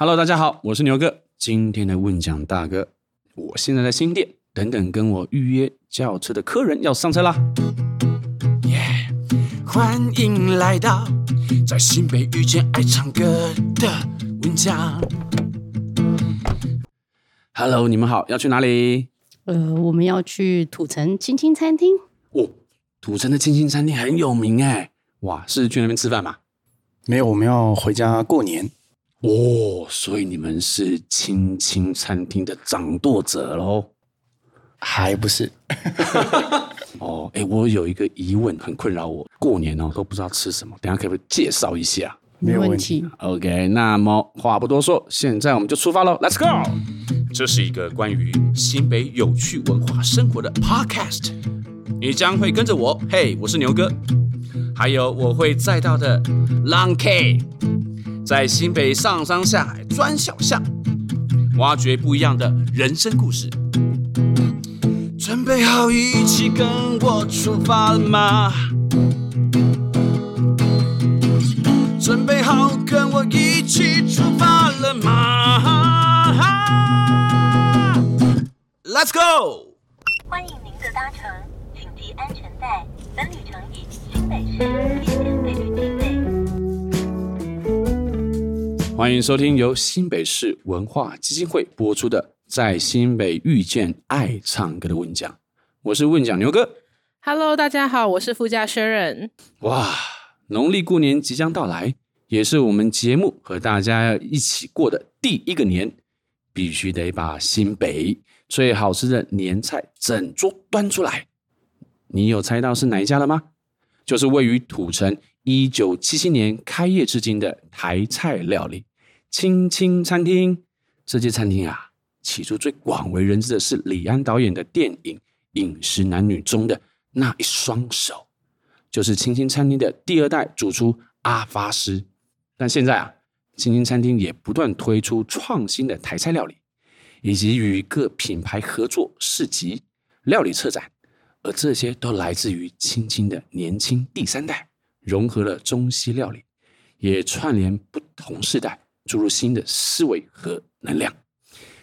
Hello，大家好，我是牛哥。今天的问讲大哥，我现在在新店，等等跟我预约轿车的客人要上车啦。耶！Yeah, 欢迎来到在新北遇见爱唱歌的问讲。Hello，你们好，要去哪里？呃，我们要去土城青青餐厅。哦，土城的青青餐厅很有名哎。哇，是去那边吃饭吗？没有，我们要回家过年。哦，所以你们是青青餐厅的掌舵者喽？还不是？哦，哎，我有一个疑问，很困扰我，过年哦都不知道吃什么，等下可不可以介绍一下？没有问题。OK，那么话不多说，现在我们就出发喽，Let's go！这是一个关于新北有趣文化生活的 Podcast，你将会跟着我，嘿，我是牛哥。还有我会载到的 Long K，在新北上山下海钻小巷，挖掘不一样的人生故事。准备好一起跟我出发了吗？准备好跟我一起出发了吗？Let's go！欢迎您的搭乘，请系安全带，本旅程以新北市欢迎收听由新北市文化基金会播出的《在新北遇见爱唱歌的问讲》，我是问讲牛哥。Hello，大家好，我是副驾 Sharon。哇，农历过年即将到来，也是我们节目和大家一起过的第一个年，必须得把新北最好吃的年菜整桌端出来。你有猜到是哪一家了吗？就是位于土城，一九七七年开业至今的台菜料理青青餐厅。这间餐厅啊，起初最广为人知的是李安导演的电影《饮食男女》中的那一双手，就是青青餐厅的第二代主厨阿发师。但现在啊，青青餐厅也不断推出创新的台菜料理，以及与各品牌合作市集、料理策展。而这些都来自于青青的年轻第三代，融合了中西料理，也串联不同时代，注入新的思维和能量。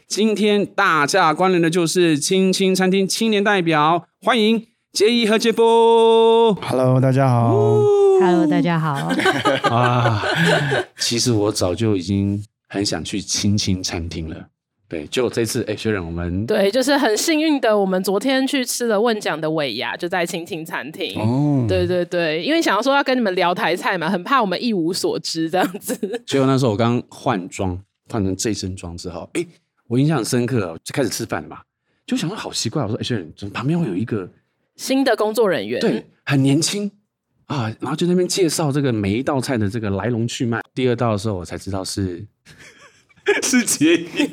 今天大驾光临的就是青青餐厅青年代表，欢迎杰伊和杰夫。Hello，大家好。Hello，大家好。啊，其实我早就已经很想去青青餐厅了。对，就这次，哎，学长，我们对，就是很幸运的，我们昨天去吃了问奖的尾牙，就在青青餐厅。哦，对对对，因为想要说要跟你们聊台菜嘛，很怕我们一无所知这样子。结果那时候我刚换装，换成这身装之后，哎，我印象很深刻，就开始吃饭了嘛，就想到好奇怪，我说，哎，学长，怎么旁边会有一个新的工作人员？对，很年轻啊，然后就那边介绍这个每一道菜的这个来龙去脉。第二道的时候，我才知道是。是杰伊，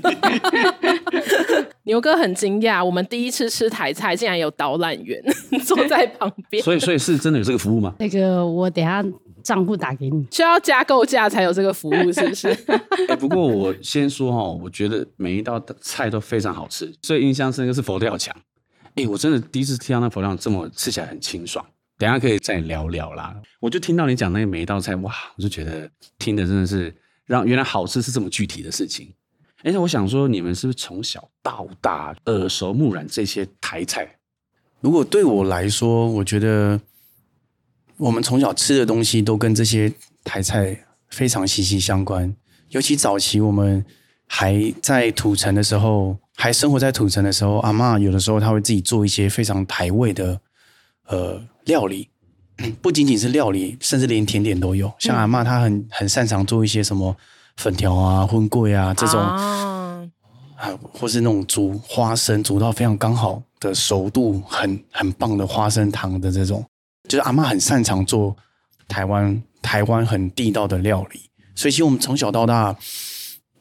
牛哥很惊讶，我们第一次吃台菜竟然有导览员 坐在旁边，所以所以是真的有这个服务吗？那个我等下账户打给你，需要加购价才有这个服务，是不是？欸、不过我先说哈，我觉得每一道菜都非常好吃，所以印象深刻是佛跳墙。哎、欸，我真的第一次听到那佛跳墙这么吃起来很清爽，等下可以再聊聊啦。我就听到你讲那个每一道菜，哇，我就觉得听的真的是。让原来好吃是这么具体的事情，哎，那我想说，你们是不是从小到大耳熟目染这些台菜？如果对我来说，我觉得我们从小吃的东西都跟这些台菜非常息息相关。尤其早期我们还在土城的时候，还生活在土城的时候，阿嬷有的时候她会自己做一些非常台味的呃料理。不仅仅是料理，甚至连甜点都有。像阿嬷，她很很擅长做一些什么粉条啊、荤粿啊这种啊，或是那种煮花生煮到非常刚好的熟度，很很棒的花生糖的这种，就是阿嬷很擅长做台湾台湾很地道的料理。所以，其实我们从小到大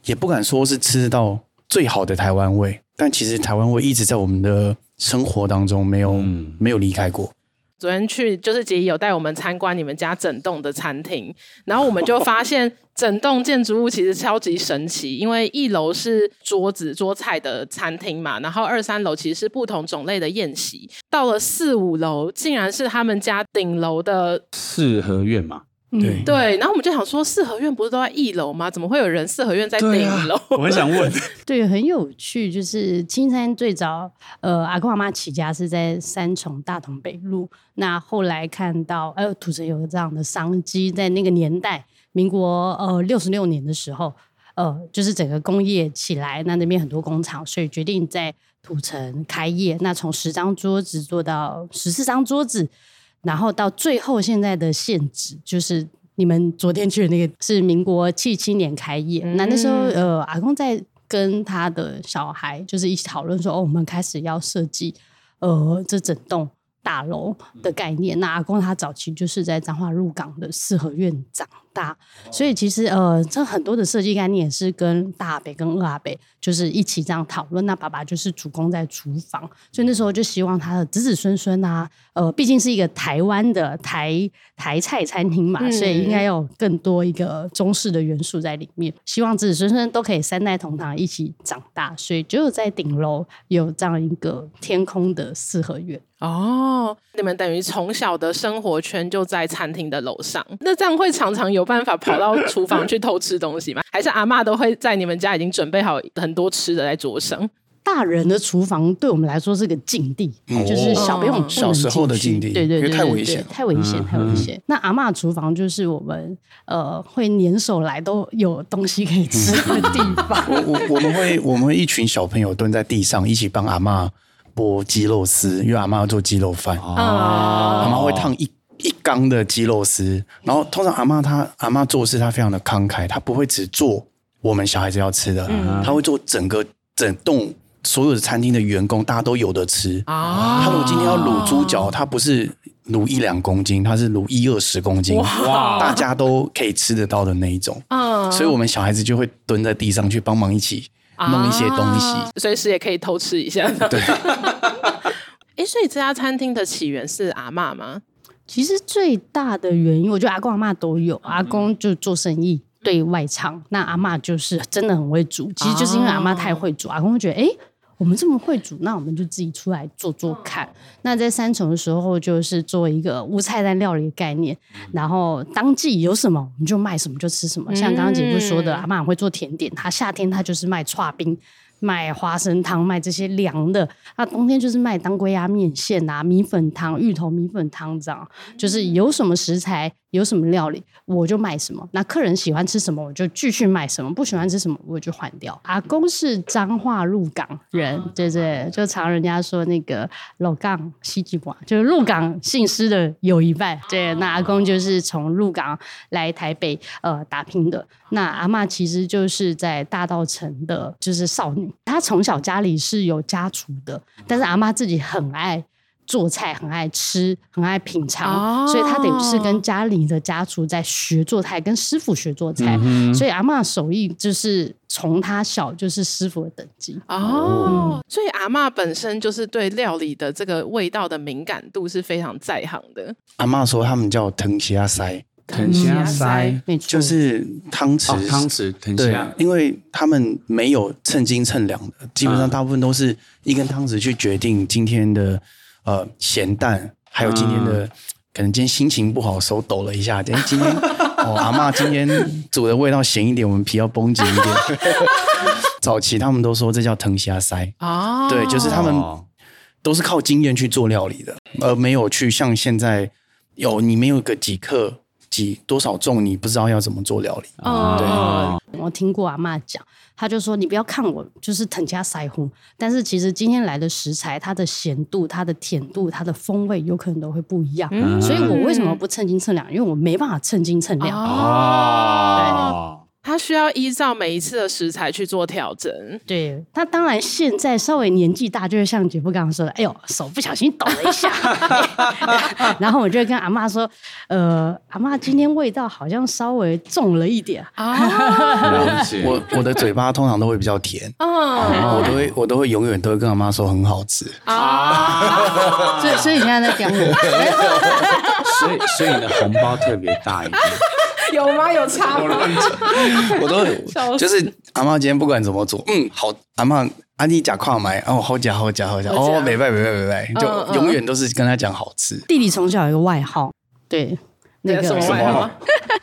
也不敢说是吃到最好的台湾味，但其实台湾味一直在我们的生活当中没有、嗯、没有离开过。昨天去就是杰伊有带我们参观你们家整栋的餐厅，然后我们就发现整栋建筑物其实超级神奇，因为一楼是桌子桌菜的餐厅嘛，然后二三楼其实是不同种类的宴席，到了四五楼竟然是他们家顶楼的四合院嘛。对对，然后我们就想说，四合院不是都在一楼吗？怎么会有人四合院在顶楼？我很想问，对，很有趣。就是青山最早，呃，阿公阿妈起家是在三重大同北路。那后来看到，呃，土城有这样的商机，在那个年代，民国呃六十六年的时候，呃，就是整个工业起来，那那边很多工厂，所以决定在土城开业。那从十张桌子做到十四张桌子。然后到最后，现在的限制就是你们昨天去的那个，是民国七七年开业。嗯、那那时候，呃，阿公在跟他的小孩就是一起讨论说，哦，我们开始要设计，呃，这整栋大楼的概念。那阿公他早期就是在彰化入港的四合院长大，所以其实呃，这很多的设计概念也是跟大阿伯跟二阿伯就是一起这样讨论。那爸爸就是主攻在厨房，所以那时候就希望他的子子孙孙啊，呃，毕竟是一个台湾的台台菜餐厅嘛，嗯、所以应该有更多一个中式的元素在里面。希望子子孙孙都可以三代同堂一起长大，所以只有在顶楼有这样一个天空的四合院。哦，你们等于从小的生活圈就在餐厅的楼上，那这样会常常有。有办法跑到 厨房去偷吃东西吗？还是阿嬷都会在你们家已经准备好很多吃的在桌上？大人的厨房对我们来说是个禁地，嗯、就是小朋友、哦、小时候的禁地，对对对，太危险，太危险，太危险。那阿嬷厨房就是我们呃会年手来都有东西可以吃的地方。我我我们会我们会一群小朋友蹲在地上一起帮阿嬷剥鸡肉丝，因为阿嬷要做鸡肉饭，哦、阿嬷会烫一。一缸的鸡肉丝，然后通常阿嬷她阿嬷做事她非常的慷慨，她不会只做我们小孩子要吃的，嗯、她会做整个整栋所有的餐厅的员工大家都有的吃。啊。她如果今天要卤猪脚，她不是卤一两公斤，她是卤一二十公斤，哇，大家都可以吃得到的那一种。嗯，所以我们小孩子就会蹲在地上去帮忙一起弄一些东西，啊、随时也可以偷吃一下。对，哎，所以这家餐厅的起源是阿嬷吗？其实最大的原因，我觉得阿公阿妈都有。阿公就做生意对外场，那阿嬷就是真的很会煮。其实就是因为阿妈太会煮，阿公会觉得，哎，我们这么会煮，那我们就自己出来做做看。那在三重的时候，就是做一个无菜单料理的概念，然后当季有什么，我们就卖什么就吃什么。像刚刚姐夫说的，阿嬷很会做甜点，她夏天她就是卖剉冰。卖花生汤，卖这些凉的。那冬天就是卖当归鸭面线啊，米粉汤、芋头米粉汤这样。就是有什么食材，有什么料理，我就卖什么。那客人喜欢吃什么，我就继续卖什么；不喜欢吃什么，我就换掉。阿公是彰化鹿港人，对对，就常人家说那个老港戏剧馆，就是鹿港姓施的有一半。对，那阿公就是从鹿港来台北呃打拼的。那阿嬷其实就是在大道城的，就是少女。她从小家里是有家厨的，但是阿嬷自己很爱做菜，很爱吃，很爱品尝，哦、所以他等于是跟家里的家厨在学做菜，跟师傅学做菜。嗯、所以阿嬷手艺就是从他小就是师傅的等级哦。嗯、所以阿嬷本身就是对料理的这个味道的敏感度是非常在行的。阿嬷说他们叫藤虾塞。藤虾塞，就是汤匙，汤匙藤虾。对，因为他们没有称斤称两的，基本上大部分都是一根汤匙去决定今天的呃咸蛋，还有今天的可能今天心情不好，手抖了一下。今天今天 哦，阿妈今天煮的味道咸一点，我们皮要绷紧一点。早期他们都说这叫藤虾塞啊，对，就是他们都是靠经验去做料理的，而没有去像现在有你没有个几克。几多少重？你不知道要怎么做料理。哦，对，我听过阿妈讲，他就说：“你不要看我就是藤家腮红，但是其实今天来的食材，它的咸度、它的甜度、它的风味，有可能都会不一样。嗯、所以我为什么不称斤称两？因为我没办法称斤称两。哦，对。他需要依照每一次的食材去做调整。对，他当然现在稍微年纪大，就是像姐夫刚刚说的，哎呦，手不小心抖了一下。然后我就会跟阿妈说，呃，阿妈今天味道好像稍微重了一点啊。我我的嘴巴通常都会比较甜，嗯，我都会我都会永远都会跟阿妈说很好吃啊。所以所以你现在在讲我，所以所以你的红包特别大一点。有吗？有差吗？我都就是阿妈今天不管怎么做，嗯，好，阿妈阿弟假跨买哦，好假好假好假哦，没拜没拜没拜，就永远都是跟他讲好吃。弟弟从小有一个外号，对，那个什么外号？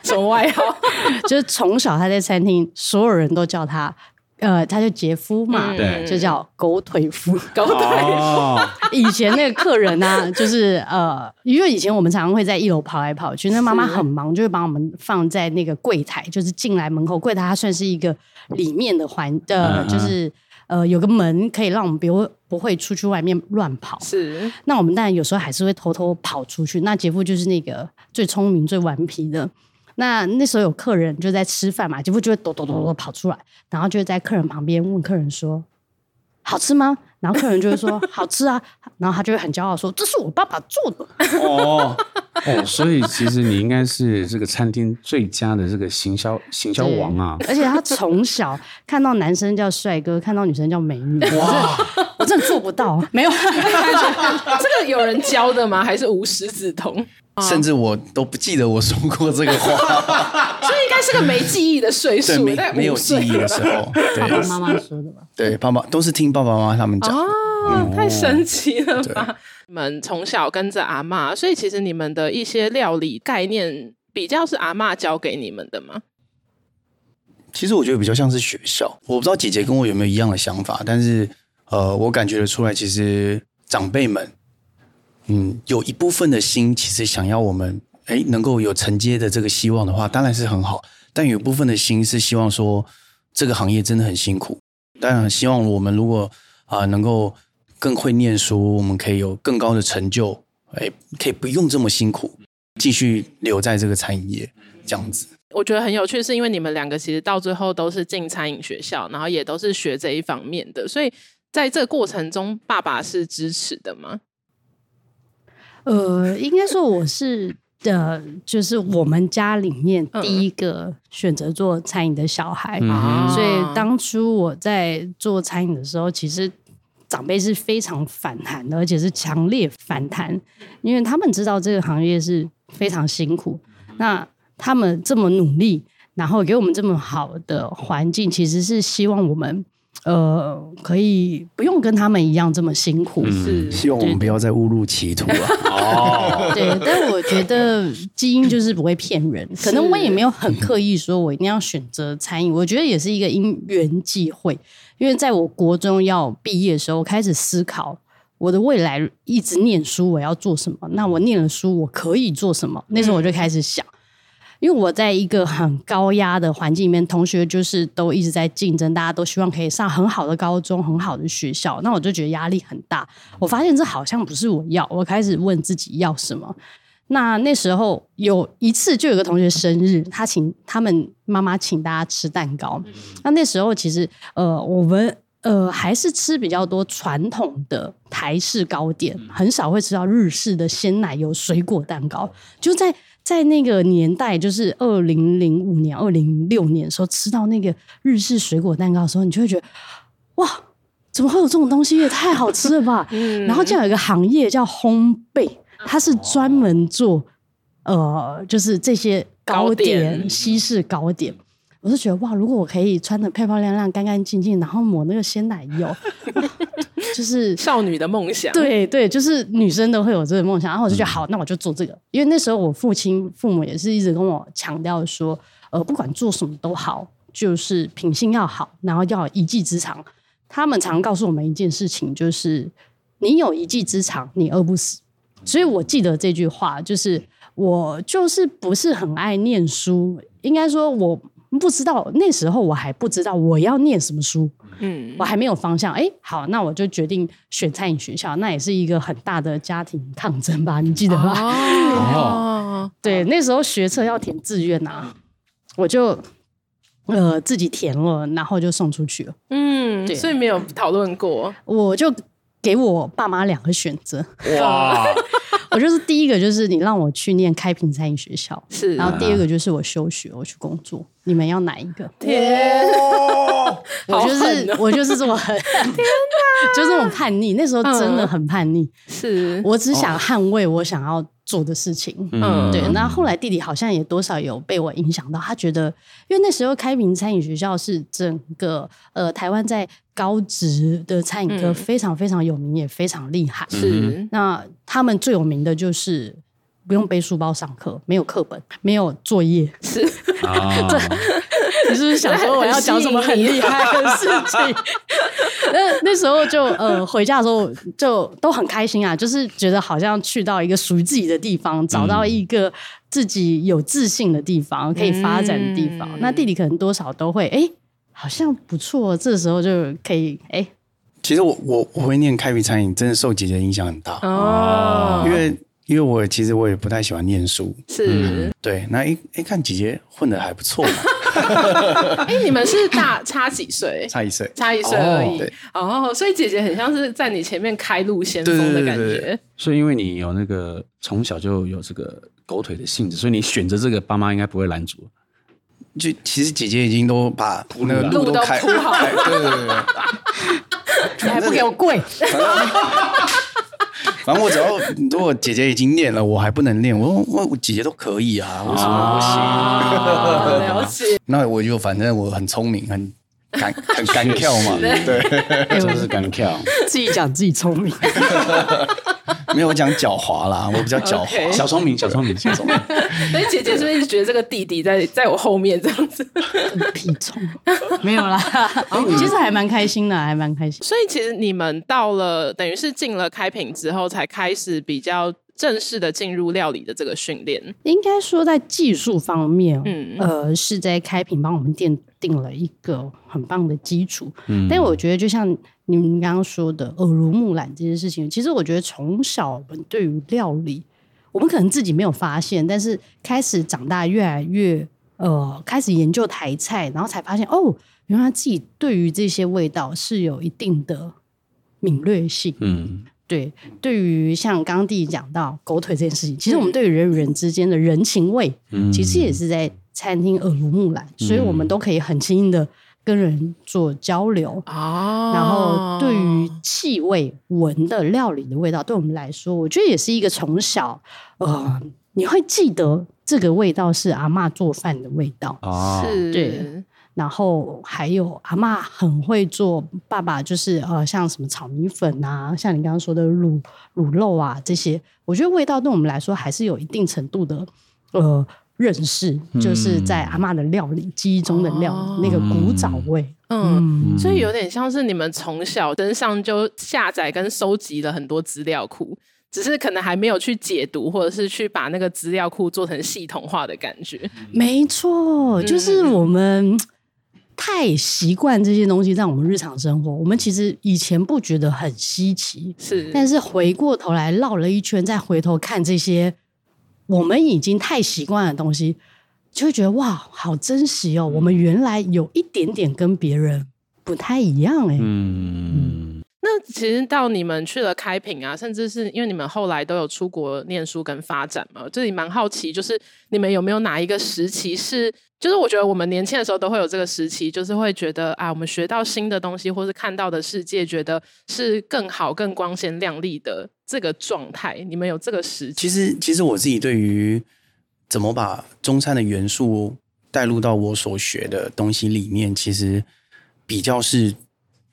什么外号？就是从小他在餐厅，所有人都叫他。呃，他就杰夫嘛，对，就叫狗腿夫。狗腿夫。以前那个客人呢、啊，就是呃，因为以前我们常常会在一楼跑来跑去，那妈妈很忙，就会把我们放在那个柜台，就是进来门口柜台，它算是一个里面的环呃，就是呃有个门可以让我们不不会出去外面乱跑。是，那我们当然有时候还是会偷偷跑出去。那杰夫就是那个最聪明、最顽皮的。那那时候有客人就在吃饭嘛，结果就会抖抖抖抖跑出来，然后就在客人旁边问客人说：“好吃吗？”然后客人就会说：“ 好吃啊。”然后他就会很骄傲说：“这是我爸爸做的。”哦哦，所以其实你应该是这个餐厅最佳的这个行销行销王啊！而且他从小看到男生叫帅哥，看到女生叫美女，哇，我真的做不到，没有。这个有人教的吗？还是无师自通？甚至我都不记得我说过这个话，所以应该是个没记忆的岁数，没没有记忆的时候，对爸爸妈妈说的吧？对，爸爸都是听爸爸妈妈他们讲。哦，嗯、太神奇了吧！对你们从小跟着阿嬷，所以其实你们的一些料理概念比较是阿嬷教给你们的吗？其实我觉得比较像是学校，我不知道姐姐跟我有没有一样的想法，但是呃，我感觉得出来，其实长辈们。嗯，有一部分的心其实想要我们诶能够有承接的这个希望的话，当然是很好。但有一部分的心是希望说，这个行业真的很辛苦。当然，希望我们如果啊、呃、能够更会念书，我们可以有更高的成就，哎可以不用这么辛苦，继续留在这个餐饮业这样子。我觉得很有趣，是因为你们两个其实到最后都是进餐饮学校，然后也都是学这一方面的，所以在这个过程中，爸爸是支持的吗？呃，应该说我是的，就是我们家里面第一个选择做餐饮的小孩，嗯、所以当初我在做餐饮的时候，其实长辈是非常反弹的，而且是强烈反弹，因为他们知道这个行业是非常辛苦，那他们这么努力，然后给我们这么好的环境，其实是希望我们。呃，可以不用跟他们一样这么辛苦，嗯、是希望我们不要再误入歧途了。哦，对，但我觉得基因就是不会骗人，可能我也没有很刻意说我一定要选择餐饮，我觉得也是一个因缘际会。因为在我国中要毕业的时候，我开始思考我的未来，一直念书我要做什么？那我念了书我可以做什么？那时候我就开始想。因为我在一个很高压的环境里面，同学就是都一直在竞争，大家都希望可以上很好的高中、很好的学校，那我就觉得压力很大。我发现这好像不是我要，我开始问自己要什么。那那时候有一次，就有个同学生日，他请他们妈妈请大家吃蛋糕。那那时候其实呃，我们呃还是吃比较多传统的台式糕点，很少会吃到日式的鲜奶油水果蛋糕，就在。在那个年代，就是二零零五年、二零零六年的时候，吃到那个日式水果蛋糕的时候，你就会觉得，哇，怎么会有这种东西？也太好吃了吧！嗯、然后就有一个行业叫烘焙，它是专门做呃，就是这些糕点西式糕点。我就觉得哇，如果我可以穿得漂漂亮亮、干干净净，然后抹那个鲜奶油，就是 少女的梦想。对对，就是女生都会有这个梦想。然后我就觉得好，那我就做这个。因为那时候我父亲、父母也是一直跟我强调说，呃，不管做什么都好，就是品性要好，然后要有一技之长。他们常告诉我们一件事情，就是你有一技之长，你饿不死。所以我记得这句话，就是我就是不是很爱念书，应该说我。不知道那时候我还不知道我要念什么书，嗯，我还没有方向。哎，好，那我就决定选餐饮学校，那也是一个很大的家庭抗争吧？你记得吗？哦，对，那时候学测要填志愿啊，我就呃自己填了，然后就送出去了。嗯，对，所以没有讨论过，我就给我爸妈两个选择。哇。我就是第一个，就是你让我去念开平餐饮学校，是。然后第二个就是我休学，我去工作。你们要哪一个？天，我就是我就是这么很，天哪，就这么叛逆。那时候真的很叛逆，是我只想捍卫我想要做的事情。嗯，对。那后来弟弟好像也多少有被我影响到，他觉得，因为那时候开平餐饮学校是整个呃台湾在。高职的餐饮科非常非常有名，也非常厉害。是，那他们最有名的就是不用背书包上课，没有课本，没有作业。是啊，你是不是想说我要讲什么很厉害的事情？那那时候就呃回家的时候就都很开心啊，就是觉得好像去到一个属于自己的地方，找到一个自己有自信的地方，可以发展的地方。嗯、那弟弟可能多少都会哎、欸，好像不错，这时候就可以哎。欸、其实我我我会念开平餐饮，真的受姐姐影响很大哦，因为。因为我其实我也不太喜欢念书，是、嗯、对。那一一看姐姐混的还不错嘛。哎，你们是大差几岁？差一岁，差一岁而已。哦，哦，所以姐姐很像是在你前面开路先锋的感觉。对对对对，所以因为你有那个从小就有这个狗腿的性质，所以你选择这个，爸妈应该不会拦阻。就其实姐姐已经都把那个路都开铺好了，对对对对。你还不给我跪？反正我只要，如果姐姐已经练了，我还不能练，我我我姐姐都可以啊，为什么不行？啊、了解。那我就反正我很聪明，很敢很敢跳嘛，对，就是敢跳，自己讲自己聪明。没有，我讲狡猾啦，我比较狡猾，okay. 小聪明，小聪明，小聪明。所以姐姐是不是一直觉得这个弟弟在在我后面这样子？屁虫，没有啦。其实还蛮开心的，还蛮开心。所以其实你们到了，等于是进了开平之后，才开始比较正式的进入料理的这个训练。应该说在技术方面，嗯，呃，是在开平帮我们奠定了一个很棒的基础。嗯，但我觉得就像。你们刚刚说的耳濡目染这件事情，其实我觉得从小我们对于料理，我们可能自己没有发现，但是开始长大越来越呃，开始研究台菜，然后才发现哦，原来自己对于这些味道是有一定的敏锐性。嗯，对，对于像刚刚弟弟讲到狗腿这件事情，其实我们对于人与人之间的人情味，嗯，其实也是在餐厅耳濡目染，所以我们都可以很轻易的。跟人做交流。啊，然后对于气味闻的料理的味道，对我们来说，我觉得也是一个从小呃，你会记得这个味道是阿嬷做饭的味道。啊，是，对。然后还有阿嬷很会做，爸爸就是呃，像什么炒米粉啊，像你刚刚说的卤卤肉啊这些，我觉得味道对我们来说还是有一定程度的呃。认识就是在阿嬷的料理、嗯、记忆中的料那个古早味，嗯，嗯，所以有点像是你们从小身上就下载跟收集了很多资料库，只是可能还没有去解读，或者是去把那个资料库做成系统化的感觉。没错，就是我们太习惯这些东西在我们日常生活，我们其实以前不觉得很稀奇，是，但是回过头来绕了一圈，再回头看这些。我们已经太习惯的东西，就会觉得哇，好珍惜哦！我们原来有一点点跟别人不太一样哎。嗯，那其实到你们去了开平啊，甚至是因为你们后来都有出国念书跟发展嘛，这里蛮好奇，就是你们有没有哪一个时期是，就是我觉得我们年轻的时候都会有这个时期，就是会觉得啊，我们学到新的东西，或是看到的世界，觉得是更好、更光鲜亮丽的。这个状态，你们有这个时期？其实，其实我自己对于怎么把中餐的元素带入到我所学的东西里面，其实比较是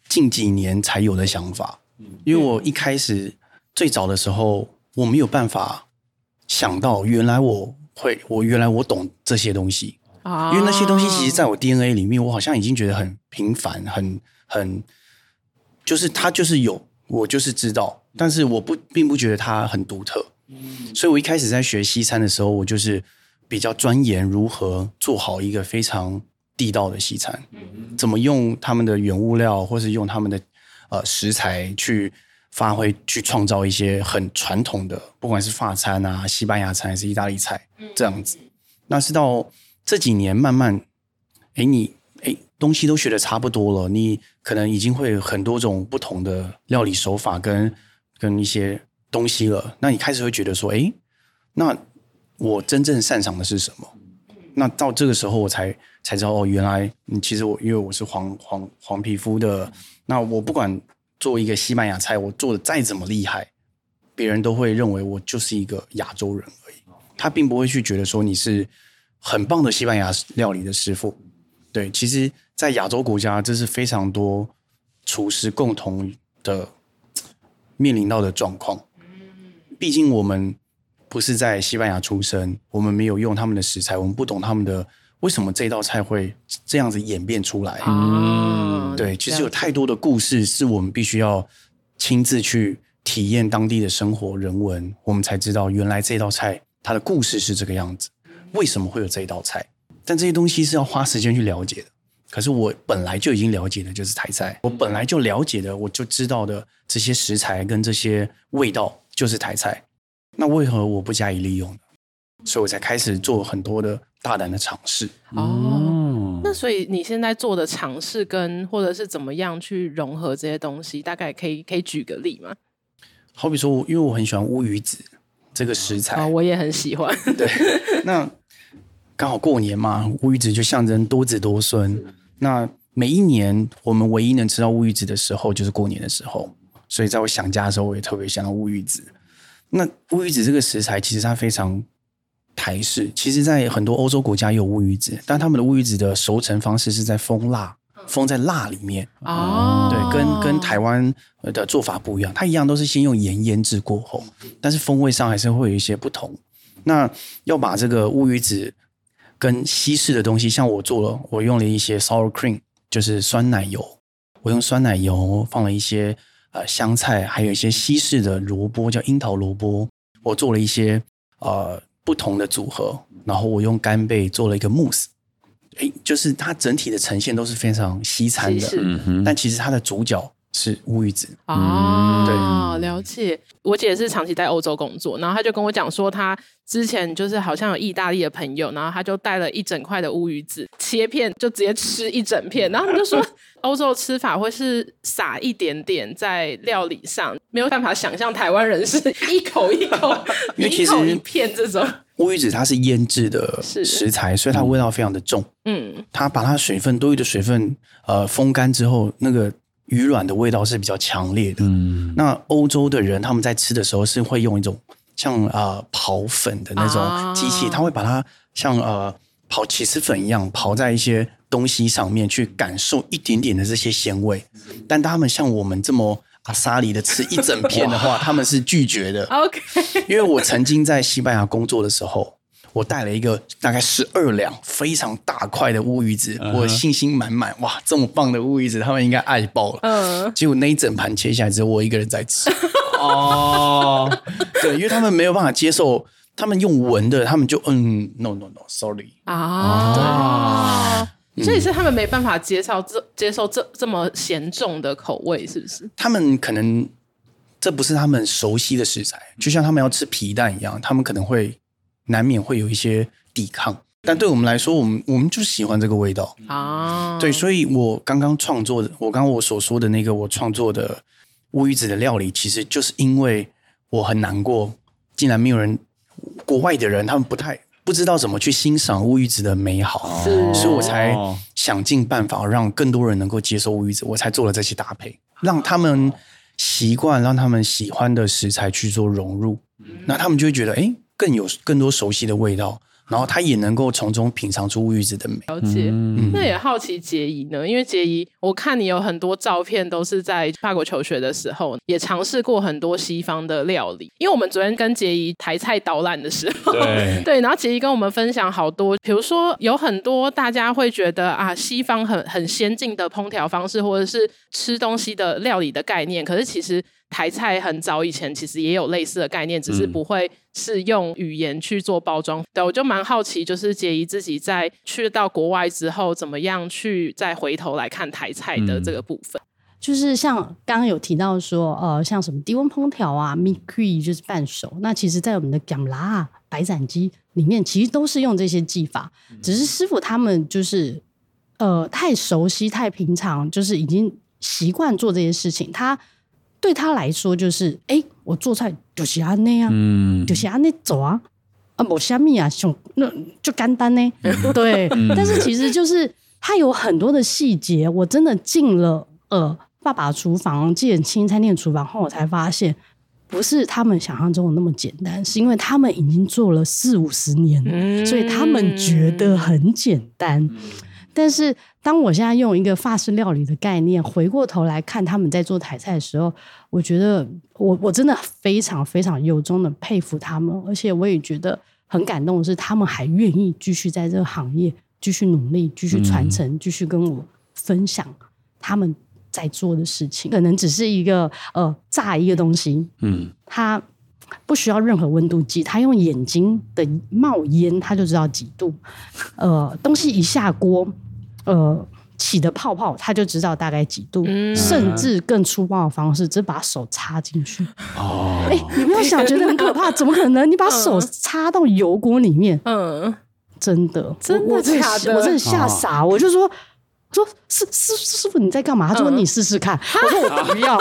近几年才有的想法。因为我一开始最早的时候，我没有办法想到，原来我会，我原来我懂这些东西啊。因为那些东西，其实在我 DNA 里面，我好像已经觉得很平凡，很很，就是它就是有，我就是知道。但是我不并不觉得它很独特，所以我一开始在学西餐的时候，我就是比较钻研如何做好一个非常地道的西餐，怎么用他们的原物料，或是用他们的呃食材去发挥，去创造一些很传统的，不管是法餐啊、西班牙餐还是意大利菜这样子。那是到这几年慢慢，哎，你哎东西都学得差不多了，你可能已经会很多种不同的料理手法跟。跟一些东西了，那你开始会觉得说，哎，那我真正擅长的是什么？那到这个时候，我才才知道哦，原来你其实我因为我是黄黄黄皮肤的，那我不管做一个西班牙菜，我做的再怎么厉害，别人都会认为我就是一个亚洲人而已，他并不会去觉得说你是很棒的西班牙料理的师傅。对，其实，在亚洲国家，这是非常多厨师共同的。面临到的状况，毕竟我们不是在西班牙出生，我们没有用他们的食材，我们不懂他们的为什么这道菜会这样子演变出来。嗯，对，其实有太多的故事是我们必须要亲自去体验当地的生活人文，我们才知道原来这道菜它的故事是这个样子，为什么会有这一道菜？但这些东西是要花时间去了解的。可是我本来就已经了解的就是台菜，我本来就了解的，我就知道的这些食材跟这些味道就是台菜。那为何我不加以利用呢？所以我才开始做很多的大胆的尝试。哦，那所以你现在做的尝试跟或者是怎么样去融合这些东西，大概可以可以举个例吗？好比说，因为我很喜欢乌鱼子这个食材，哦，我也很喜欢。对，那刚好过年嘛，乌鱼子就象征多子多孙。那每一年我们唯一能吃到乌鱼子的时候，就是过年的时候。所以在我想家的时候，我也特别想到乌鱼子。那乌鱼子这个食材其实它非常台式，其实在很多欧洲国家也有乌鱼子，但他们的乌鱼子的熟成方式是在封蜡，封在蜡里面。哦，对，跟跟台湾的做法不一样，它一样都是先用盐腌制过后，但是风味上还是会有一些不同。那要把这个乌鱼子跟西式的东西，像我做了，我用了一些 sour cream，就是酸奶油，我用酸奶油放了一些。呃，香菜还有一些西式的萝卜，叫樱桃萝卜，我做了一些呃不同的组合，然后我用干贝做了一个慕斯，诶，就是它整体的呈现都是非常西餐的，是但其实它的主角是乌鱼子哦，对，了解。我姐是长期在欧洲工作，然后她就跟我讲说，她之前就是好像有意大利的朋友，然后她就带了一整块的乌鱼子切片，就直接吃一整片，然后她就说。欧洲吃法会是撒一点点在料理上，没有办法想象台湾人是一口一口，因为其实一口一片这种乌鱼子它是腌制的食材，所以它味道非常的重。嗯，它把它水分多余的水分呃风干之后，那个鱼卵的味道是比较强烈的。嗯，那欧洲的人他们在吃的时候是会用一种像呃刨粉的那种机器，他、啊、会把它像呃刨起司粉一样刨在一些。东西上面去感受一点点的这些鲜味，但他们像我们这么阿萨里的吃一整片的话，他们是拒绝的。OK，因为我曾经在西班牙工作的时候，我带了一个大概十二两非常大块的乌鱼子，我信心满满，哇，这么棒的乌鱼子，他们应该爱爆了。嗯，结果那一整盘切下来只有我一个人在吃。哦，对，因为他们没有办法接受，他们用闻的，他们就嗯，no no no，sorry 啊，对。所以是他们没办法接受这接受这这么咸重的口味，是不是？他们可能这不是他们熟悉的食材，就像他们要吃皮蛋一样，他们可能会难免会有一些抵抗。但对我们来说，我们我们就喜欢这个味道啊。对，所以我刚刚创作的，我刚刚我所说的那个我创作的乌鱼子的料理，其实就是因为我很难过，竟然没有人，国外的人他们不太。不知道怎么去欣赏乌鱼子的美好，是所以我才想尽办法让更多人能够接受乌鱼子，我才做了这些搭配，让他们习惯，让他们喜欢的食材去做融入，那他们就会觉得，哎，更有更多熟悉的味道。然后他也能够从中品尝出乌鱼子的美。了解，嗯、那也好奇杰怡呢？因为杰怡，我看你有很多照片都是在法国求学的时候，也尝试过很多西方的料理。因为我们昨天跟杰怡台菜导览的时候，对，对，然后杰怡跟我们分享好多，比如说有很多大家会觉得啊，西方很很先进的烹调方式，或者是吃东西的料理的概念，可是其实。台菜很早以前其实也有类似的概念，只是不会是用语言去做包装。嗯、对，我就蛮好奇，就是杰怡自己在去到国外之后，怎么样去再回头来看台菜的这个部分。嗯、就是像刚刚有提到说，呃，像什么低温烹调啊，mi cuit 就是半熟。那其实，在我们的 gam la 白斩鸡里面，其实都是用这些技法，嗯、只是师傅他们就是呃太熟悉、太平常，就是已经习惯做这些事情，他。对他来说，就是哎，我做菜就是安那样，嗯，就是安那走啊，啊，某虾米啊，熊那就简单呢，对。但是其实就是他有很多的细节，我真的进了呃爸爸厨房，进青餐店厨房后，我才发现不是他们想象中的那么简单，是因为他们已经做了四五十年，嗯、所以他们觉得很简单。但是当我现在用一个法式料理的概念回过头来看他们在做台菜的时候，我觉得我我真的非常非常由衷的佩服他们，而且我也觉得很感动的是，他们还愿意继续在这个行业继续努力、继续传承、嗯、继续跟我分享他们在做的事情。可能只是一个呃炸一个东西，嗯，他。不需要任何温度计，他用眼睛的冒烟，他就知道几度。呃，东西一下锅，呃，起的泡泡，他就知道大概几度。嗯、甚至更粗暴的方式，只把手插进去。哦，哎、欸，你不要想，觉得很可怕，怎么可能？你把手插到油锅里面？嗯，真的，真的假的？我真的吓傻，哦、我就说。说师师师傅你在干嘛？他说你试试看。我说我不要。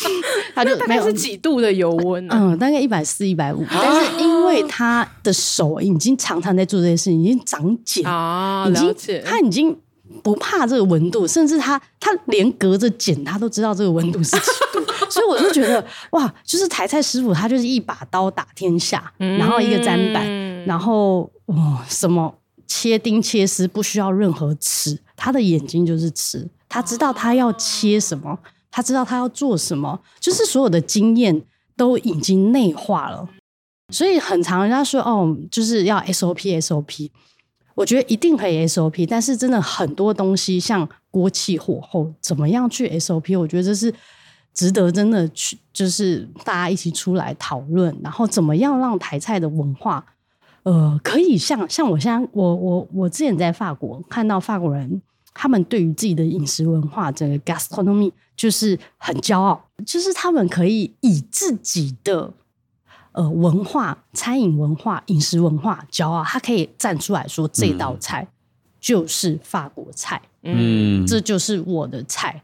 他就大概是几度的油温？嗯，大概一百四、一百五。但是因为他的手已经常常在做这些事情，已经长茧啊，已经他已经不怕这个温度，甚至他他连隔着剪他都知道这个温度是几度。所以我就觉得哇，就是台菜师傅他就是一把刀打天下，然后一个砧板，然后哇什么。切丁切丝不需要任何尺，他的眼睛就是尺，他知道他要切什么，他知道他要做什么，就是所有的经验都已经内化了。所以很常人家说哦，就是要 SOP SOP，我觉得一定可以 SOP，但是真的很多东西像锅气火候怎么样去 SOP，我觉得这是值得真的去，就是大家一起出来讨论，然后怎么样让台菜的文化。呃，可以像像我现在，我我我之前在法国看到法国人，他们对于自己的饮食文化，整个 gastronomy 就是很骄傲，就是他们可以以自己的呃文化、餐饮文化、饮食文化骄傲，他可以站出来说这道菜就是法国菜，嗯，这就是我的菜。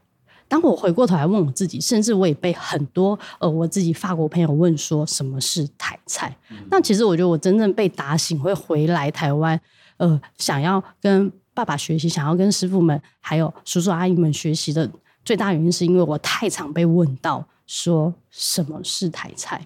当我回过头来问我自己，甚至我也被很多呃我自己法国朋友问说什么是台菜？嗯、那其实我觉得我真正被打醒，会回来台湾，呃，想要跟爸爸学习，想要跟师傅们还有叔叔阿姨们学习的最大原因，是因为我太常被问到说什么是台菜？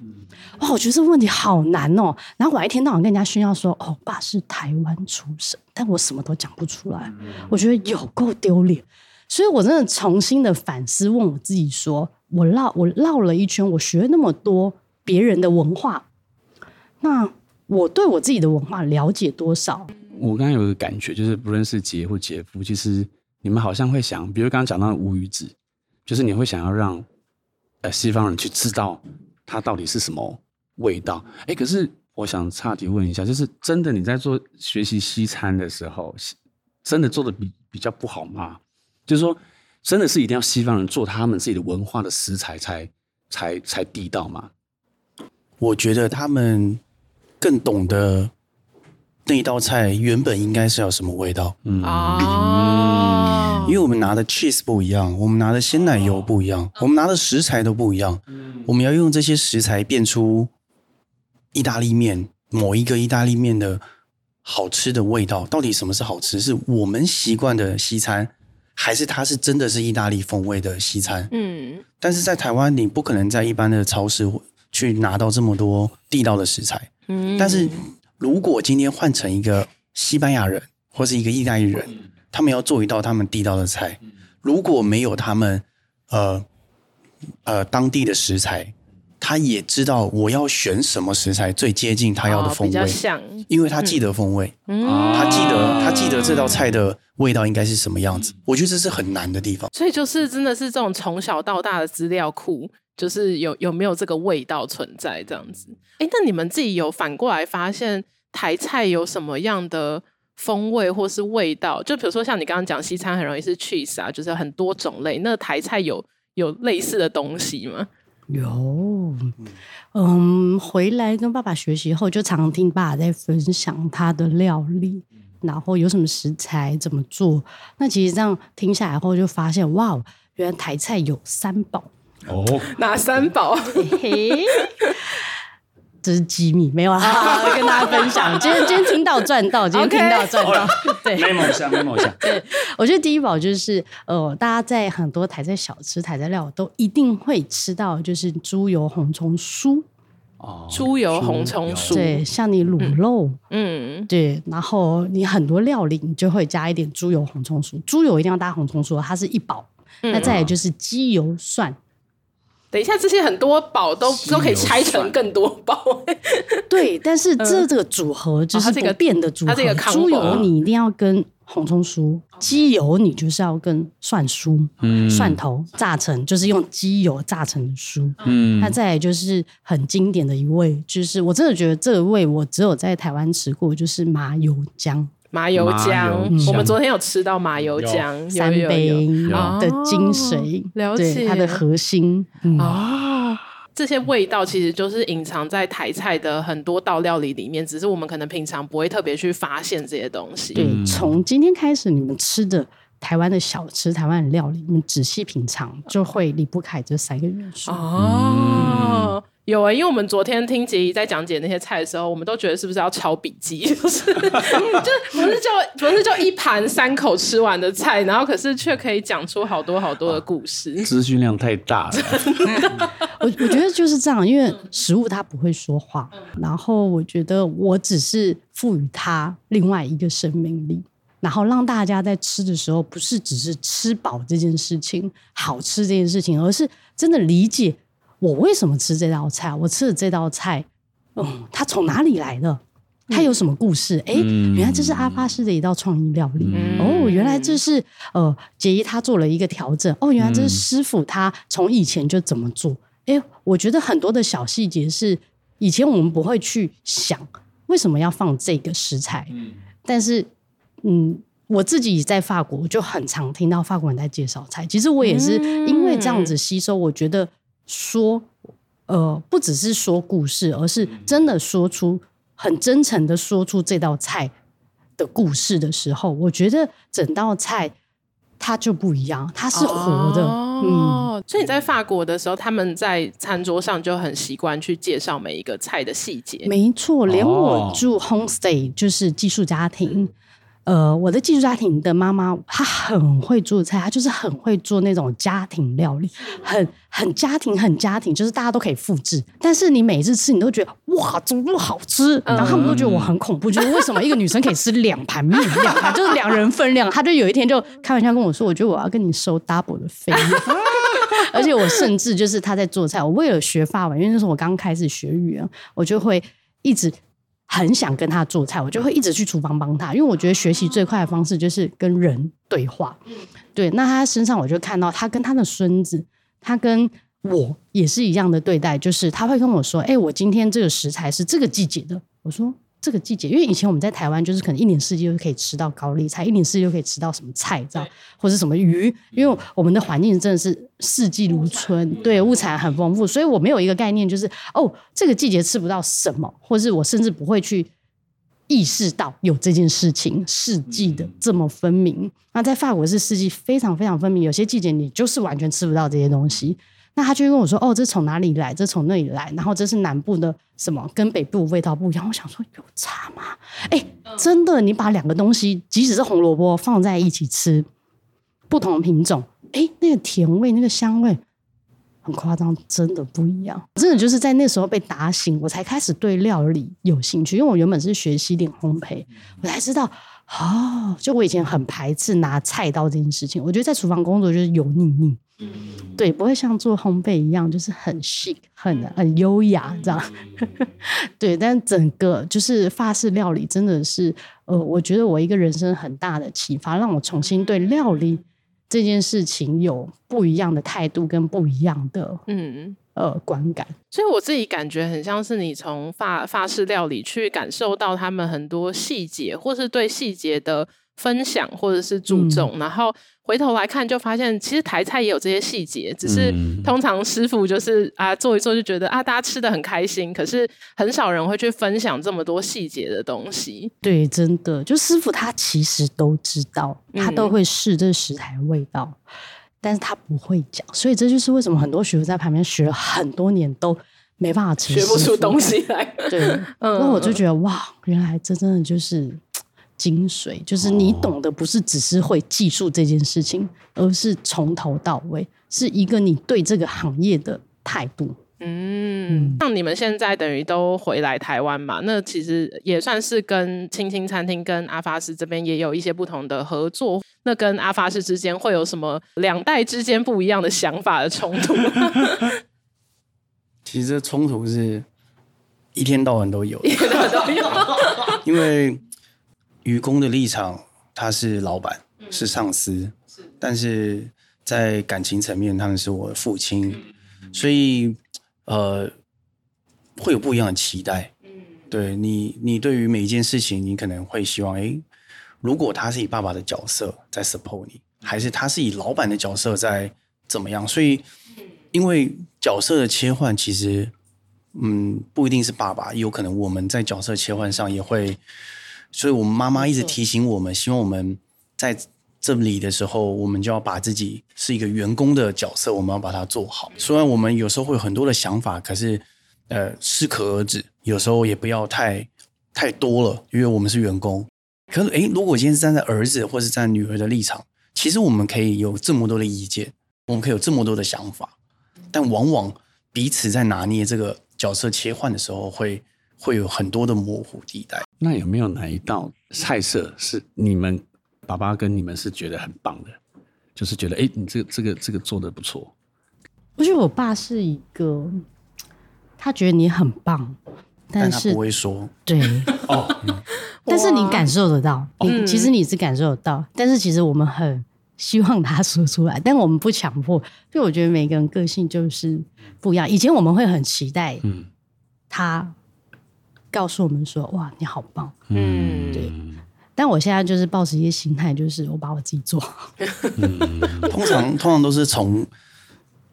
哇，我觉得这个问题好难哦。然后我一天到晚跟人家炫耀说，哦，爸是台湾出生，但我什么都讲不出来，我觉得有够丢脸。所以，我真的重新的反思，问我自己说：我绕我绕了一圈，我学那么多别人的文化，那我对我自己的文化了解多少？我刚刚有一个感觉，就是不论是姐或姐夫，其实你们好像会想，比如刚刚讲到的乌鱼子，就是你会想要让呃西方人去知道它到底是什么味道。哎，可是我想岔题问一下，就是真的你在做学习西餐的时候，真的做的比比较不好吗？就是说，真的是一定要西方人做他们自己的文化的食材才才才地道吗？我觉得他们更懂得那一道菜原本应该是要什么味道。嗯啊，因为我们拿的 cheese 不一样，我们拿的鲜奶油不一样，我们拿的食材都不一样。我们要用这些食材变出意大利面，某一个意大利面的好吃的味道。到底什么是好吃？是我们习惯的西餐。还是它是真的是意大利风味的西餐，嗯，但是在台湾你不可能在一般的超市去拿到这么多地道的食材，嗯，但是如果今天换成一个西班牙人或是一个意大利人，他们要做一道他们地道的菜，如果没有他们呃呃当地的食材。他也知道我要选什么食材最接近他要的风味，哦、像因为他记得风味，嗯、他记得他记得这道菜的味道应该是什么样子。嗯、我觉得这是很难的地方。所以就是真的是这种从小到大的资料库，就是有有没有这个味道存在这样子。哎，那你们自己有反过来发现台菜有什么样的风味或是味道？就比如说像你刚刚讲西餐很容易是 cheese 啊，就是很多种类。那台菜有有类似的东西吗？有，嗯，回来跟爸爸学习后，就常常听爸爸在分享他的料理，然后有什么食材怎么做。那其实这样听下来后，就发现哇，原来台菜有三宝哦，哪三宝？这是机密，没有啊，跟大家分享。今天今天听到赚到，今天听到赚到。对，没梦想，没梦想。对，我觉得第一宝就是呃，大家在很多台菜小吃、台菜料都一定会吃到，就是猪油红葱酥。哦，猪油红葱酥，对，像你卤肉，嗯，对，然后你很多料理你就会加一点猪油红葱酥，猪油一定要搭红葱酥，它是一宝。嗯那再来就是鸡油蒜，等一下，这些很多宝都都可以拆成更多宝。对，但是这这个组合就是不变的组合。它是一个猪油你一定要跟红葱酥，鸡油你就是要跟蒜酥，嗯蒜头炸成就是用鸡油炸成的酥。嗯那再来就是很经典的一味，就是我真的觉得这个味我只有在台湾吃过，就是麻油姜麻油姜，我们昨天有吃到麻油姜，三杯有。的精髓，哦了解。对它的核心。嗯，哦，这些味道其实就是隐藏在台菜的很多道料理里面，只是我们可能平常不会特别去发现这些东西。对，从今天开始，你们吃的台湾的小吃、台湾的料理，你们仔细品尝，就会离不开这三个元素。哦，有啊、欸，因为我们昨天听杰怡在讲解那些菜的时候，我们都觉得是不是要抄笔记，就是就不是就不是就一盘三口吃完的菜，然后可是却可以讲出好多好多的故事。资讯量太大了，我我觉得就是这样，因为食物它不会说话，然后我觉得我只是赋予它另外一个生命力，然后让大家在吃的时候，不是只是吃饱这件事情、好吃这件事情，而是真的理解我为什么吃这道菜，我吃的这道菜，嗯，它从哪里来的？它有什么故事？哎、嗯原来这是阿发师的一道创意料理。嗯哦，原来这是呃杰伊他做了一个调整。哦，原来这是师傅他从以前就怎么做。哎，我觉得很多的小细节是以前我们不会去想为什么要放这个食材。但是嗯，我自己在法国我就很常听到法国人在介绍菜。其实我也是因为这样子吸收，我觉得说呃不只是说故事，而是真的说出。很真诚的说出这道菜的故事的时候，我觉得整道菜它就不一样，它是活的。哦、嗯，所以你在法国的时候，他们在餐桌上就很习惯去介绍每一个菜的细节。没错，连我住 homestay 就是寄宿家庭。呃，我的寄宿家庭的妈妈，她很会做菜，她就是很会做那种家庭料理，很很家庭，很家庭，就是大家都可以复制。但是你每次吃，你都觉得哇，怎么那么好吃？然后他们都觉得我很恐怖，就是为什么一个女生可以吃两盘面，两盘就是两人分量。她就有一天就开玩笑跟我说，我觉得我要跟你收 double 的费用。而且我甚至就是她在做菜，我为了学法文，因为那时候我刚开始学语言，我就会一直。很想跟他做菜，我就会一直去厨房帮他，因为我觉得学习最快的方式就是跟人对话。对，那他身上我就看到他跟他的孙子，他跟我也是一样的对待，就是他会跟我说：“哎、我今天这个食材是这个季节的。”我说。这个季节，因为以前我们在台湾，就是可能一年四季都可以吃到高丽菜，一年四季都可以吃到什么菜，这样或者什么鱼，因为我们的环境真的是四季如春，对，物产很丰富，所以我没有一个概念，就是哦，这个季节吃不到什么，或是我甚至不会去意识到有这件事情，四季的这么分明。那在法国是四季非常非常分明，有些季节你就是完全吃不到这些东西。那他就跟我说：“哦，这从哪里来？这从那里来？然后这是南部的什么，跟北部味道不一样。”我想说有差吗？哎，真的，你把两个东西，即使是红萝卜放在一起吃，不同的品种，哎，那个甜味、那个香味很夸张，真的不一样。真的就是在那时候被打醒，我才开始对料理有兴趣。因为我原本是学西点烘焙，我才知道哦，就我以前很排斥拿菜刀这件事情。我觉得在厨房工作就是油腻腻。对，不会像做烘焙一样，就是很 chic、很很优雅这样。对，但整个就是法式料理，真的是呃，我觉得我一个人生很大的启发，让我重新对料理这件事情有不一样的态度跟不一样的嗯呃观感。所以我自己感觉很像是你从法法式料理去感受到他们很多细节，或是对细节的分享，或者是注重，嗯、然后。回头来看，就发现其实台菜也有这些细节，只是通常师傅就是啊做一做就觉得啊大家吃的很开心，可是很少人会去分享这么多细节的东西。对，真的，就师傅他其实都知道，他都会试这食材味道，嗯、但是他不会讲，所以这就是为什么很多学徒在旁边学了很多年都没办法吃，学不出东西来。对，嗯，那我就觉得哇，原来这真的就是。精髓就是你懂的，不是只是会技术这件事情，而是从头到尾是一个你对这个行业的态度。嗯，像你们现在等于都回来台湾嘛，那其实也算是跟青青餐厅跟阿发师这边也有一些不同的合作。那跟阿发师之间会有什么两代之间不一样的想法的冲突？其实这冲突是一天到晚都有，一天到晚都有。因为渔工的立场，他是老板，是上司，但是在感情层面，他们是我的父亲，所以。呃，会有不一样的期待。嗯，对你，你对于每一件事情，你可能会希望，诶，如果他是以爸爸的角色在 support 你，还是他是以老板的角色在怎么样？所以，因为角色的切换，其实，嗯，不一定是爸爸，有可能我们在角色切换上也会。所以我们妈妈一直提醒我们，希望我们在。这里的时候，我们就要把自己是一个员工的角色，我们要把它做好。虽然我们有时候会有很多的想法，可是呃，适可而止。有时候也不要太太多了，因为我们是员工。可是，诶，如果今天是站在儿子或是站在女儿的立场，其实我们可以有这么多的意见，我们可以有这么多的想法，但往往彼此在拿捏这个角色切换的时候会，会会有很多的模糊地带。那有没有哪一道菜色是你们？爸爸跟你们是觉得很棒的，就是觉得哎、欸，你这个这个这个做的不错。我觉得我爸是一个，他觉得你很棒，但是但他不会说。对 哦，但是你感受得到，你其实你是感受得到，但是其实我们很希望他说出来，但我们不强迫，因为我觉得每个人个性就是不一样。以前我们会很期待，嗯，他告诉我们说，哇，你好棒，嗯，对。但我现在就是抱持一些心态，就是我把我自己做好。嗯，通常通常都是从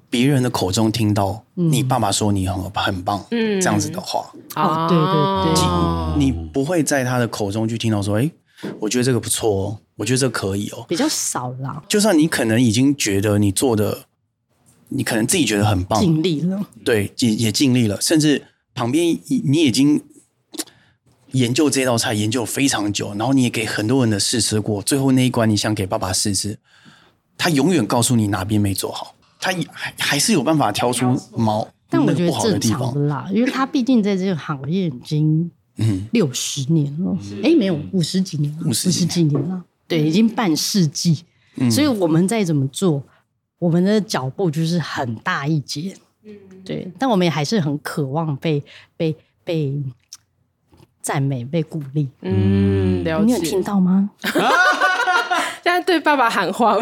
别人的口中听到你爸爸说你很很棒，嗯，这样子的话。哦，对对对，你不会在他的口中去听到说，哎，我觉得这个不错哦，我觉得这个可以哦，比较少啦。就算你可能已经觉得你做的，你可能自己觉得很棒，尽力了，对，也也尽力了，甚至旁边你已经。研究这道菜研究非常久，然后你也给很多人的试吃过，最后那一关你想给爸爸试吃，他永远告诉你哪边没做好，他还还是有办法挑出毛，但我觉得正常的啦，因为他毕竟在这个行业已经嗯。六十年了，哎、嗯，没有五十几年了，五十几年。了，对，已经半世纪，嗯、所以我们再怎么做，我们的脚步就是很大一截，嗯，对，但我们也还是很渴望被被被。被赞美被鼓励，嗯，了解。你有听到吗？现在对爸爸喊话吗？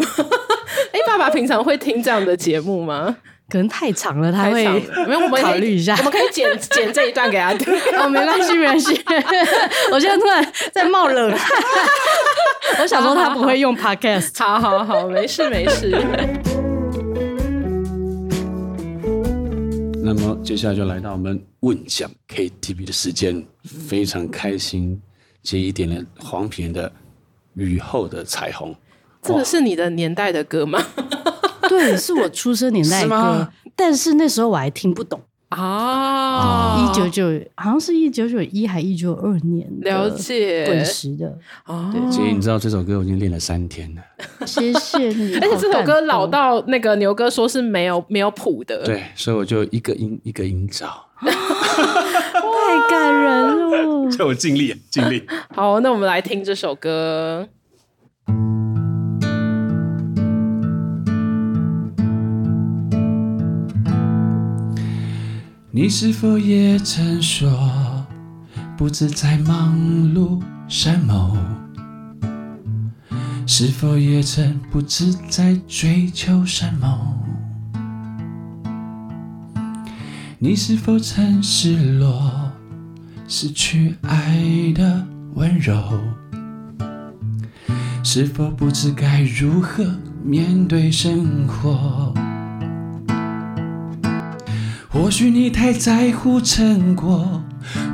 哎、欸，爸爸平常会听这样的节目吗？可能太长了，他会没有。我们 考虑一下，我们可以剪剪这一段给他听。哦，没关系，没关系。我现在突然在冒冷汗，我想说他不会用 Podcast。好好好，没事没事。接下来就来到我们问讲 KTV 的时间，非常开心，接一点点黄品的《雨后的彩虹》。这个是你的年代的歌吗？对，是我出生年代的歌，吗但是那时候我还听不懂。啊，一九九好像是一九九一还一九二年，了解滚石的哦。对，姐，你知道这首歌我已经练了三天了，谢谢你。而 且这首歌老到那个牛哥说是没有没有谱的，对，所以我就一个音一个音找，太感人了，就我尽力尽力。好，那我们来听这首歌。你是否也曾说，不知在忙碌什么？是否也曾不知在追求什么？你是否曾失落，失去爱的温柔？是否不知该如何面对生活？或许你太在乎成果，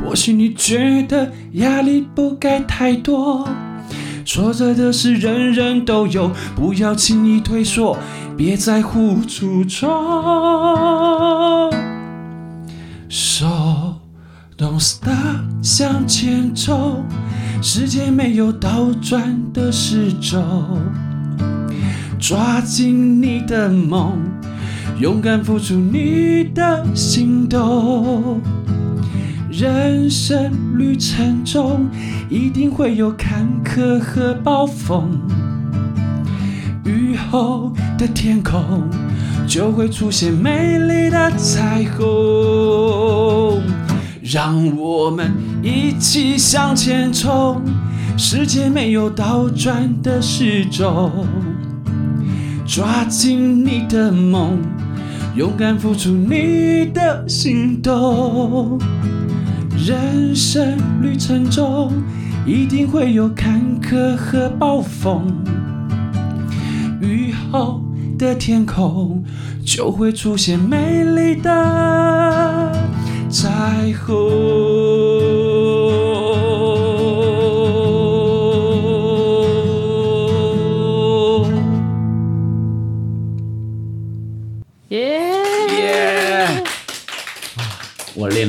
或许你觉得压力不该太多。挫折的事人人都有，不要轻易退缩，别在乎出错。So don't stop，向前走，世界没有倒转的时钟，抓紧你的梦。勇敢付出你的行动。人生旅程中，一定会有坎坷和暴风。雨后的天空，就会出现美丽的彩虹。让我们一起向前冲，世界没有倒转的时钟。抓紧你的梦，勇敢付出你的心动。人生旅程中，一定会有坎坷和暴风。雨后的天空，就会出现美丽的彩虹。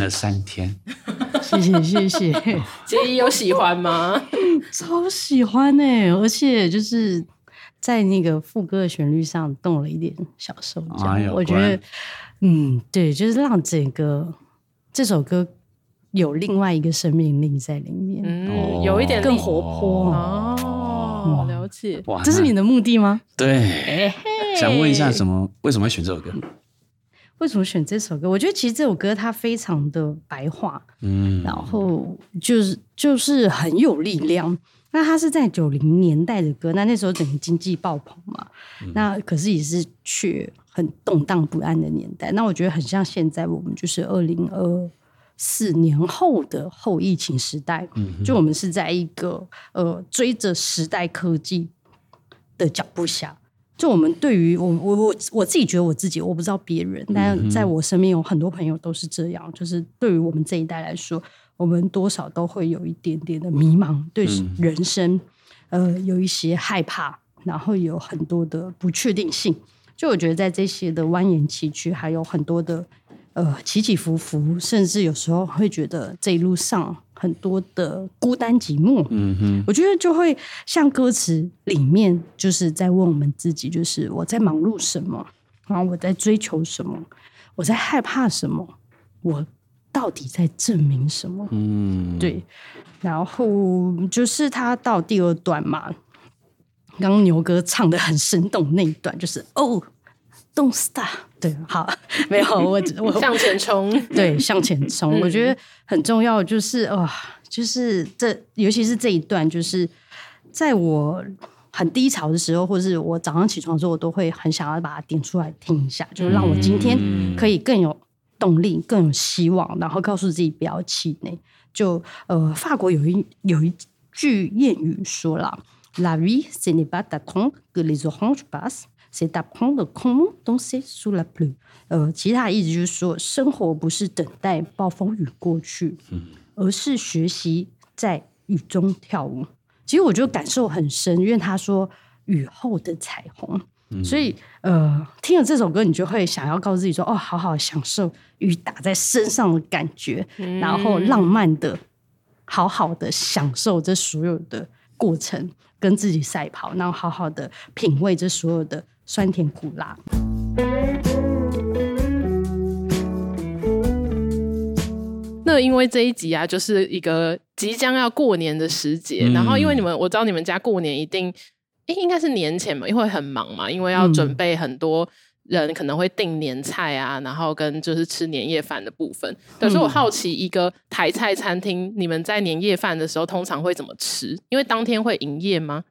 了三天，谢谢谢谢。杰伊有喜欢吗？超喜欢哎！而且就是在那个副歌的旋律上动了一点小手脚，哎、我觉得，嗯，对，就是让整个这首歌有另外一个生命力在里面，嗯，有一点更活泼哦。了解，哇，这是你的目的吗？对，欸、想问一下，什么？为什么要选这首歌？为什么选这首歌？我觉得其实这首歌它非常的白话，嗯，然后就是就是很有力量。那它是在九零年代的歌，那那时候整个经济爆棚嘛，嗯、那可是也是却很动荡不安的年代。那我觉得很像现在我们就是二零二四年后的后疫情时代，嗯，就我们是在一个呃追着时代科技的脚步下。就我们对于我我我我自己觉得我自己我不知道别人，但在我身边有很多朋友都是这样。就是对于我们这一代来说，我们多少都会有一点点的迷茫，对人生呃有一些害怕，然后有很多的不确定性。就我觉得在这些的蜿蜒崎岖，还有很多的呃起起伏伏，甚至有时候会觉得这一路上。很多的孤单寂寞，嗯哼，我觉得就会像歌词里面就是在问我们自己，就是我在忙碌什么，然后我在追求什么，我在害怕什么，我到底在证明什么？嗯，对。然后就是他到第二段嘛，刚刚牛哥唱的很生动那一段，就是哦，Don't stop。对，好，没有我，我向前冲，对，向前冲。我觉得很重要，就是哇，就是这，尤其是这一段，就是在我很低潮的时候，或是我早上起床的时候，我都会很想要把它点出来听一下，就是让我今天可以更有动力、更有希望，然后告诉自己不要气馁。就呃，法国有一有一句谚语说了：“La vie ce n'est pas d'attendre que les oranges passent。” C'est d'apprendre comment danser sous la pluie。呃，其他的意思就是说，生活不是等待暴风雨过去，而是学习在雨中跳舞。其实我觉得感受很深，因为他说雨后的彩虹，所以呃，听了这首歌，你就会想要告诉自己说，哦，好好享受雨打在身上的感觉，然后浪漫的，好好的享受这所有的过程，跟自己赛跑，然后好好的品味这所有的。酸甜苦辣。那因为这一集啊，就是一个即将要过年的时节，嗯、然后因为你们，我知道你们家过年一定，诶，应该是年前嘛，因为很忙嘛，因为要准备很多人可能会订年菜啊，然后跟就是吃年夜饭的部分。可是我好奇，一个台菜餐厅，你们在年夜饭的时候通常会怎么吃？因为当天会营业吗？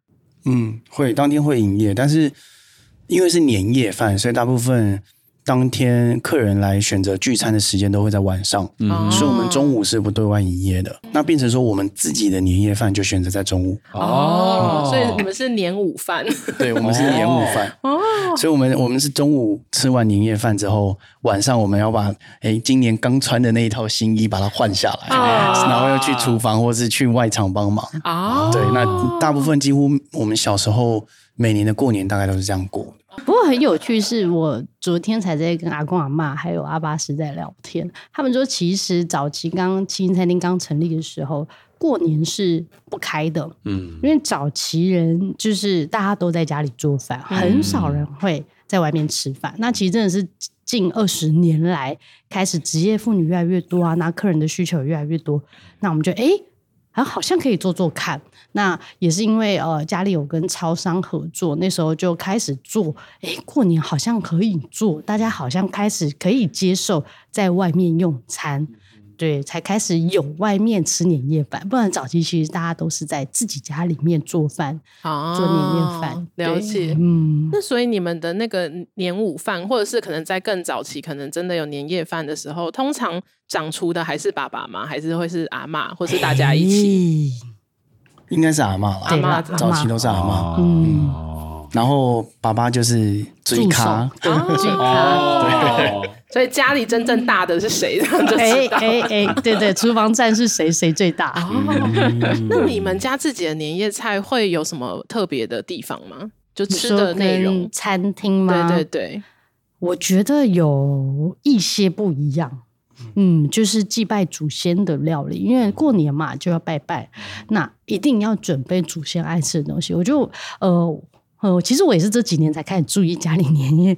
嗯，会，当天会营业，但是。因为是年夜饭，所以大部分当天客人来选择聚餐的时间都会在晚上，嗯，所以我们中午是不对外营业的。那变成说我们自己的年夜饭就选择在中午哦，嗯、所以我们是年午饭，对，我们是年午饭哦，所以我们我们是中午吃完年夜饭之后，晚上我们要把哎今年刚穿的那一套新衣把它换下来，哦、然后要去厨房或是去外场帮忙啊。哦、对，那大部分几乎我们小时候。每年的过年大概都是这样过。不过很有趣，是我昨天才在跟阿公阿妈还有阿巴斯在聊天，他们说其实早期刚七星餐厅刚成立的时候，过年是不开的，嗯，因为早期人就是大家都在家里做饭，很少人会在外面吃饭。那其实真的是近二十年来开始，职业妇女越来越多啊，那客人的需求越来越多，那我们就哎。好像可以做做看。那也是因为呃，家里有跟超商合作，那时候就开始做。哎，过年好像可以做，大家好像开始可以接受在外面用餐。对，才开始有外面吃年夜饭，不然早期其实大家都是在自己家里面做饭，啊、做年夜饭。了解，嗯，那所以你们的那个年午饭，或者是可能在更早期，可能真的有年夜饭的时候，通常掌厨的还是爸爸吗？还是会是阿嬷，或是大家一起？应该是阿嬷啦，阿嬷早期都是阿嬷，嗯。嗯然后爸爸就是追咖，对，追咖，对。所以家里真正大的是谁？哎哎哎，对对，厨房战是谁？谁最大？哦，那你们家自己的年夜菜会有什么特别的地方吗？就吃的内容，餐厅吗？对对对，我觉得有一些不一样。嗯，就是祭拜祖先的料理，因为过年嘛就要拜拜，那一定要准备祖先爱吃的东西。我就呃。呃，其实我也是这几年才开始注意家里年夜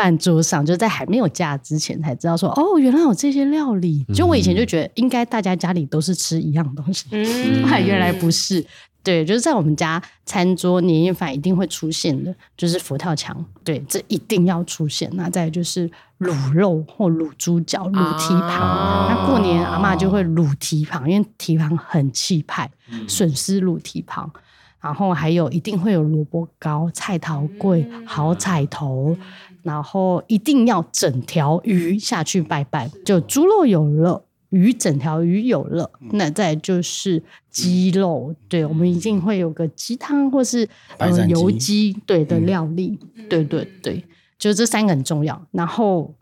饭桌上，就在还没有嫁之前才知道说，哦，原来有这些料理。就我以前就觉得，应该大家家里都是吃一样东西，嗯，原来不是。对，就是在我们家餐桌年夜饭一定会出现的，就是佛跳墙，对，这一定要出现。那再就是卤肉或卤猪脚、卤蹄膀。啊、那过年阿嬷就会卤蹄膀，因为蹄膀很气派，笋丝卤蹄膀。然后还有一定会有萝卜糕、菜头粿、好彩头，然后一定要整条鱼下去拜拜。就猪肉有了，鱼整条鱼有了，那再就是鸡肉。对，我们一定会有个鸡汤或是呃油鸡对的料理。对对对，就这三个很重要。然后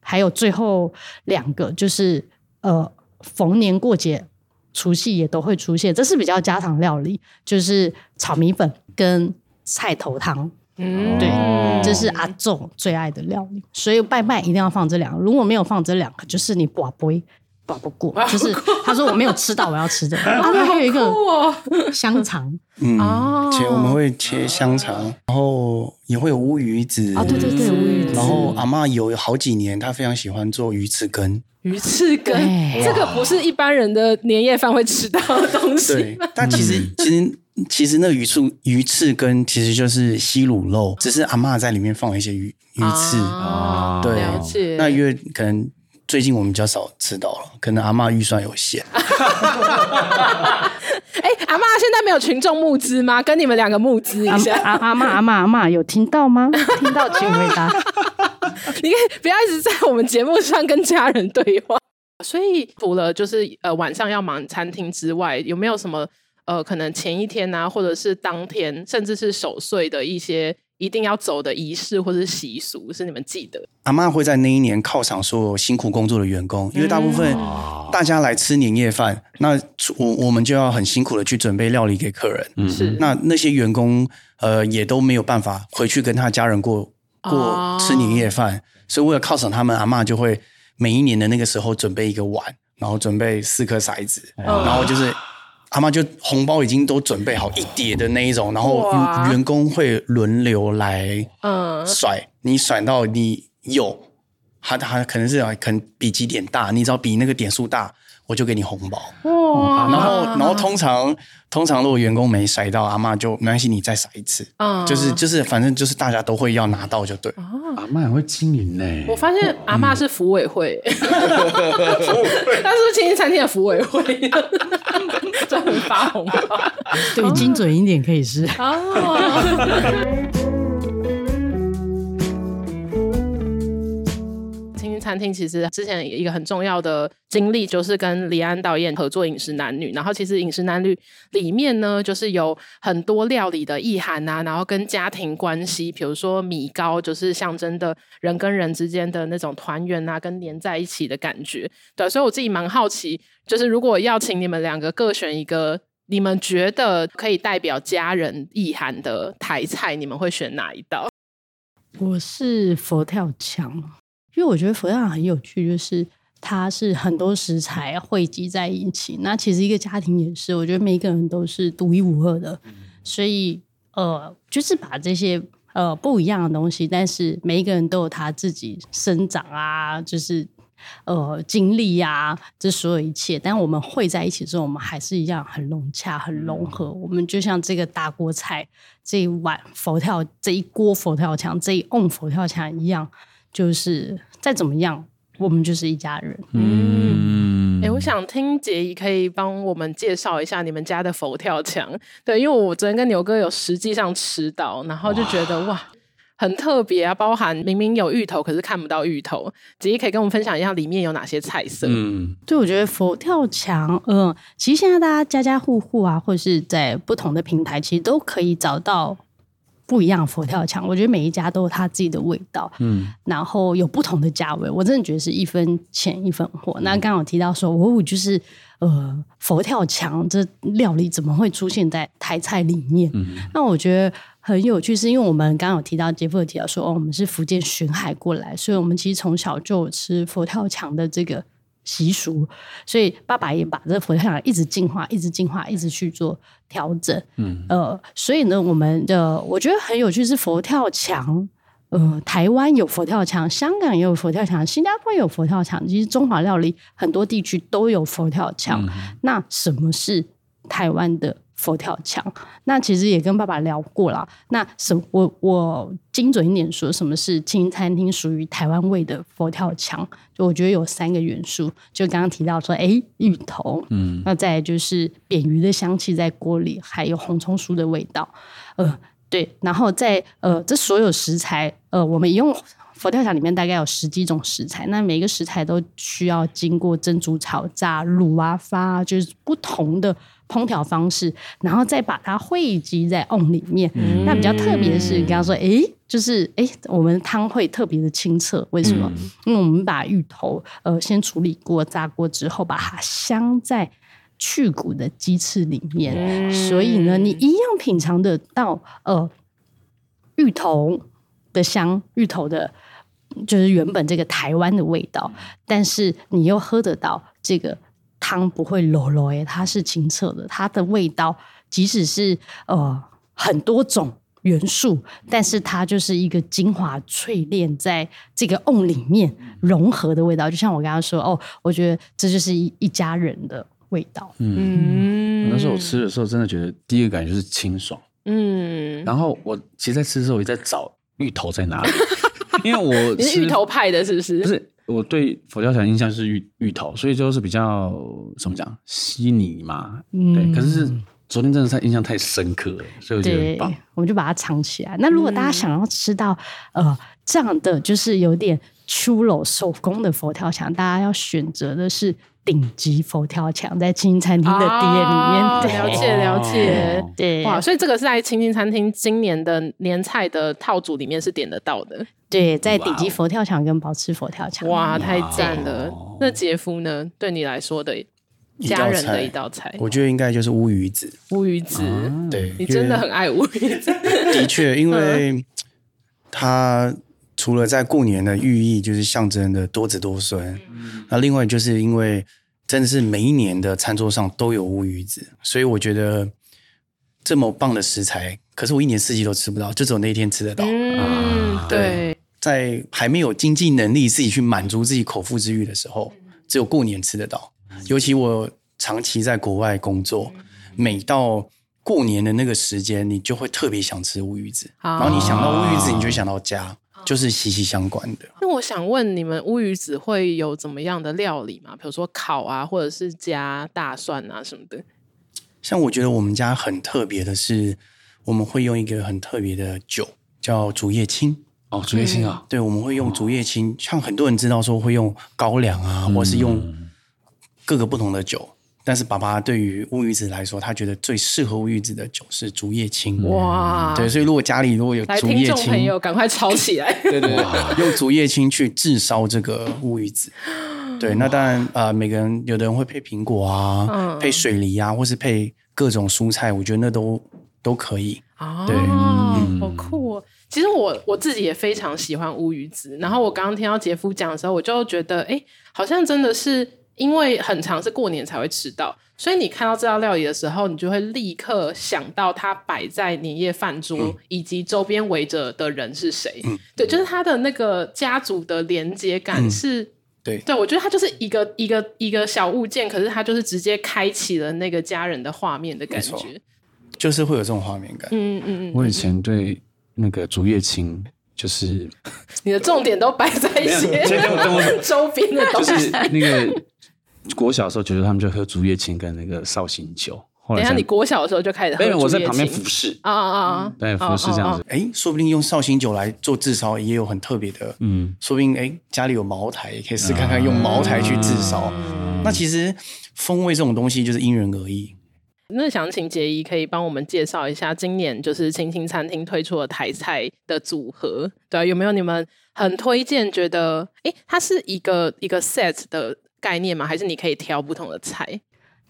还有最后两个就是呃逢年过节。除夕也都会出现，这是比较家常料理，就是炒米粉跟菜头汤。嗯，对，这是阿仲最爱的料理，所以拜拜一定要放这两个。如果没有放这两个，就是你寡杯跋不过。就是他说我没有吃到，我要吃的。然后还有一个香肠，嗯，切我们会切香肠，然后也会有乌鱼子。啊，对对对，乌鱼子。然后阿嬷有好几年，她非常喜欢做鱼翅羹。鱼翅羹，这个不是一般人的年夜饭会吃到的东西。对，但其实其实其实那鱼翅鱼翅羹其实就是西卤肉，只是阿嬷在里面放了一些鱼鱼翅。啊，对。那因为可能最近我们比较少吃到了，可能阿嬷预算有限。哎，阿嬷现在没有群众募资吗？跟你们两个募资一下。阿阿嬷阿嬷阿嬷有听到吗？听到请回答。你可以不要一直在我们节目上跟家人对话。所以除了就是呃晚上要忙餐厅之外，有没有什么呃可能前一天啊，或者是当天，甚至是守岁的一些一定要走的仪式或者是习俗，是你们记得？阿嬷会在那一年犒赏所有辛苦工作的员工，因为大部分大家来吃年夜饭，那我我们就要很辛苦的去准备料理给客人。是，那那些员工呃也都没有办法回去跟他家人过。过吃年夜饭，哦、所以为了犒赏他们，阿嬷就会每一年的那个时候准备一个碗，然后准备四颗骰子，哦、然后就是阿妈就红包已经都准备好一叠的那一种，然后员工会轮流来甩，嗯、你甩到你有，他他可能是可能比几点大，你只要比那个点数大，我就给你红包。哇、嗯！然后然后通常。通常如果员工没甩到，阿妈就没关系，你再甩一次。嗯，就是就是，反正就是大家都会要拿到就对。阿妈很会经营呢。我发现阿妈是福委会，他是不是清新餐厅的福委会？专门发红包，对，精准一点可以是。哦。餐厅其实之前一个很重要的经历，就是跟李安导演合作《饮食男女》，然后其实《饮食男女》里面呢，就是有很多料理的意涵啊，然后跟家庭关系，比如说米糕，就是象征的人跟人之间的那种团圆啊，跟黏在一起的感觉。对，所以我自己蛮好奇，就是如果要请你们两个各选一个，你们觉得可以代表家人意涵的台菜，你们会选哪一道？我是佛跳墙。因为我觉得佛跳墙很有趣，就是它是很多食材汇集在一起。那其实一个家庭也是，我觉得每一个人都是独一无二的，所以呃，就是把这些呃不一样的东西，但是每一个人都有他自己生长啊，就是呃经历呀，这所有一切。但我们会在一起之后，我们还是一样很融洽、很融合。我们就像这个大锅菜，这一碗佛跳，这一锅佛跳墙，这一瓮佛跳墙一样，就是再怎么样，我们就是一家人。嗯。哎、欸，我想听杰怡可以帮我们介绍一下你们家的佛跳墙。对，因为我昨天跟牛哥有实际上吃到，然后就觉得哇，哇，很特别啊！包含明明有芋头，可是看不到芋头。杰怡可以跟我们分享一下里面有哪些菜色？嗯，对，我觉得佛跳墙，嗯，其实现在大家家家户户啊，或者是在不同的平台，其实都可以找到。不一样佛跳墙，我觉得每一家都有它自己的味道，嗯，然后有不同的价位，我真的觉得是一分钱一分货。嗯、那刚刚有提到说，哦，就是呃，佛跳墙这料理怎么会出现在台菜里面？嗯，那我觉得很有趣，是因为我们刚刚有提到，杰夫有提到说，哦，我们是福建巡海过来，所以我们其实从小就有吃佛跳墙的这个。习俗，所以爸爸也把这个佛跳墙一直进化，一直进化，一直去做调整。嗯，呃，所以呢，我们的我觉得很有趣是佛跳墙。呃，台湾有佛跳墙，香港也有佛跳墙，新加坡也有佛跳墙。其实中华料理很多地区都有佛跳墙。嗯。那什么是台湾的？佛跳墙，那其实也跟爸爸聊过了。那什我我精准一点说，什么是清餐厅属于台湾味的佛跳墙？就我觉得有三个元素，就刚刚提到说，哎，芋头，嗯，那再来就是扁鱼的香气在锅里，还有红葱酥的味道，呃，对，然后在呃，这所有食材，呃，我们用佛跳墙里面大概有十几种食材，那每一个食材都需要经过蒸、煮、炒、炸、卤啊、发啊，就是不同的。烹调方式，然后再把它汇集在瓮里面。嗯、那比较特别的是，你刚刚说，哎，就是哎，我们汤会特别的清澈，为什么？嗯、因为我们把芋头呃先处理过、炸过之后，把它镶在去骨的鸡翅里面，嗯、所以呢，你一样品尝得到呃芋头的香，芋头的，就是原本这个台湾的味道，但是你又喝得到这个。汤不会浊浊诶，它是清澈的，它的味道即使是呃很多种元素，但是它就是一个精华淬炼在这个瓮里面融合的味道。就像我刚刚说，哦，我觉得这就是一一家人的味道。嗯，那时候我吃的时候，真的觉得第一个感觉就是清爽。嗯，然后我其实在吃的时候，我也在找芋头在哪里，因为我 你是芋头派的，是不是？不是。我对佛跳墙印象是芋芋头，所以就是比较怎么讲稀泥嘛，嗯、对。可是昨天真的太印象太深刻了，所以我觉得很棒。我们就把它藏起来。那如果大家想要吃到、嗯、呃这样的，就是有点粗鲁手工的佛跳墙，大家要选择的是顶级佛跳墙，在清新餐厅的店里面。啊、了解了解，哦、对哇，所以这个是在清新餐厅今年的年菜的套组里面是点得到的。对，在顶级佛跳墙跟保持佛跳墙，哇，太赞了！那杰夫呢？对你来说的家人的一道菜，我觉得应该就是乌鱼子。乌鱼子，对，你真的很爱乌鱼子。的确，因为它除了在过年的寓意，就是象征的多子多孙。那另外就是因为真的是每一年的餐桌上都有乌鱼子，所以我觉得这么棒的食材，可是我一年四季都吃不到，就只有那一天吃得到。嗯，对。在还没有经济能力自己去满足自己口腹之欲的时候，只有过年吃得到。尤其我长期在国外工作，每到过年的那个时间，你就会特别想吃乌鱼子。然后你想到乌鱼子，你就想到家，就是息息相关的。那我想问你们，乌鱼子会有怎么样的料理吗？比如说烤啊，或者是加大蒜啊什么的？像我觉得我们家很特别的是，我们会用一个很特别的酒，叫竹叶青。哦，竹叶青啊，对，我们会用竹叶青，像很多人知道说会用高粱啊，或是用各个不同的酒，但是爸爸对于乌鱼子来说，他觉得最适合乌鱼子的酒是竹叶青。哇，对，所以如果家里如果有竹叶青，朋友赶快炒起来，对对，用竹叶青去炙烧这个乌鱼子。对，那当然啊，每个人有的人会配苹果啊，配水梨啊，或是配各种蔬菜，我觉得那都都可以。啊，对，好酷哦！其实我我自己也非常喜欢乌鱼子，然后我刚刚听到杰夫讲的时候，我就觉得，哎，好像真的是因为很长是过年才会吃到，所以你看到这道料理的时候，你就会立刻想到它摆在年夜饭桌，嗯、以及周边围着的人是谁。嗯、对，就是它的那个家族的连接感是，嗯、对，对我觉得它就是一个一个一个小物件，可是它就是直接开启了那个家人的画面的感觉，就是会有这种画面感。嗯嗯嗯。我以前对那个竹叶青，就是你的重点都摆在一些 周边的东西，就是那个。国小的时候，觉得他们就喝竹叶青跟那个绍兴酒。后来等一下，你国小的时候就开始喝？没有，我在旁边服侍啊啊啊！对，服侍这样子。哎，说不定用绍兴酒来做炙烧也有很特别的。嗯，说不定哎，家里有茅台，也可以试看看用茅台去炙烧。那其实风味这种东西就是因人而异。那想请杰怡可以帮我们介绍一下今年就是青青餐厅推出的台菜的组合，对，有没有你们很推荐？觉得哎，它是一个一个 set 的。概念吗？还是你可以挑不同的菜？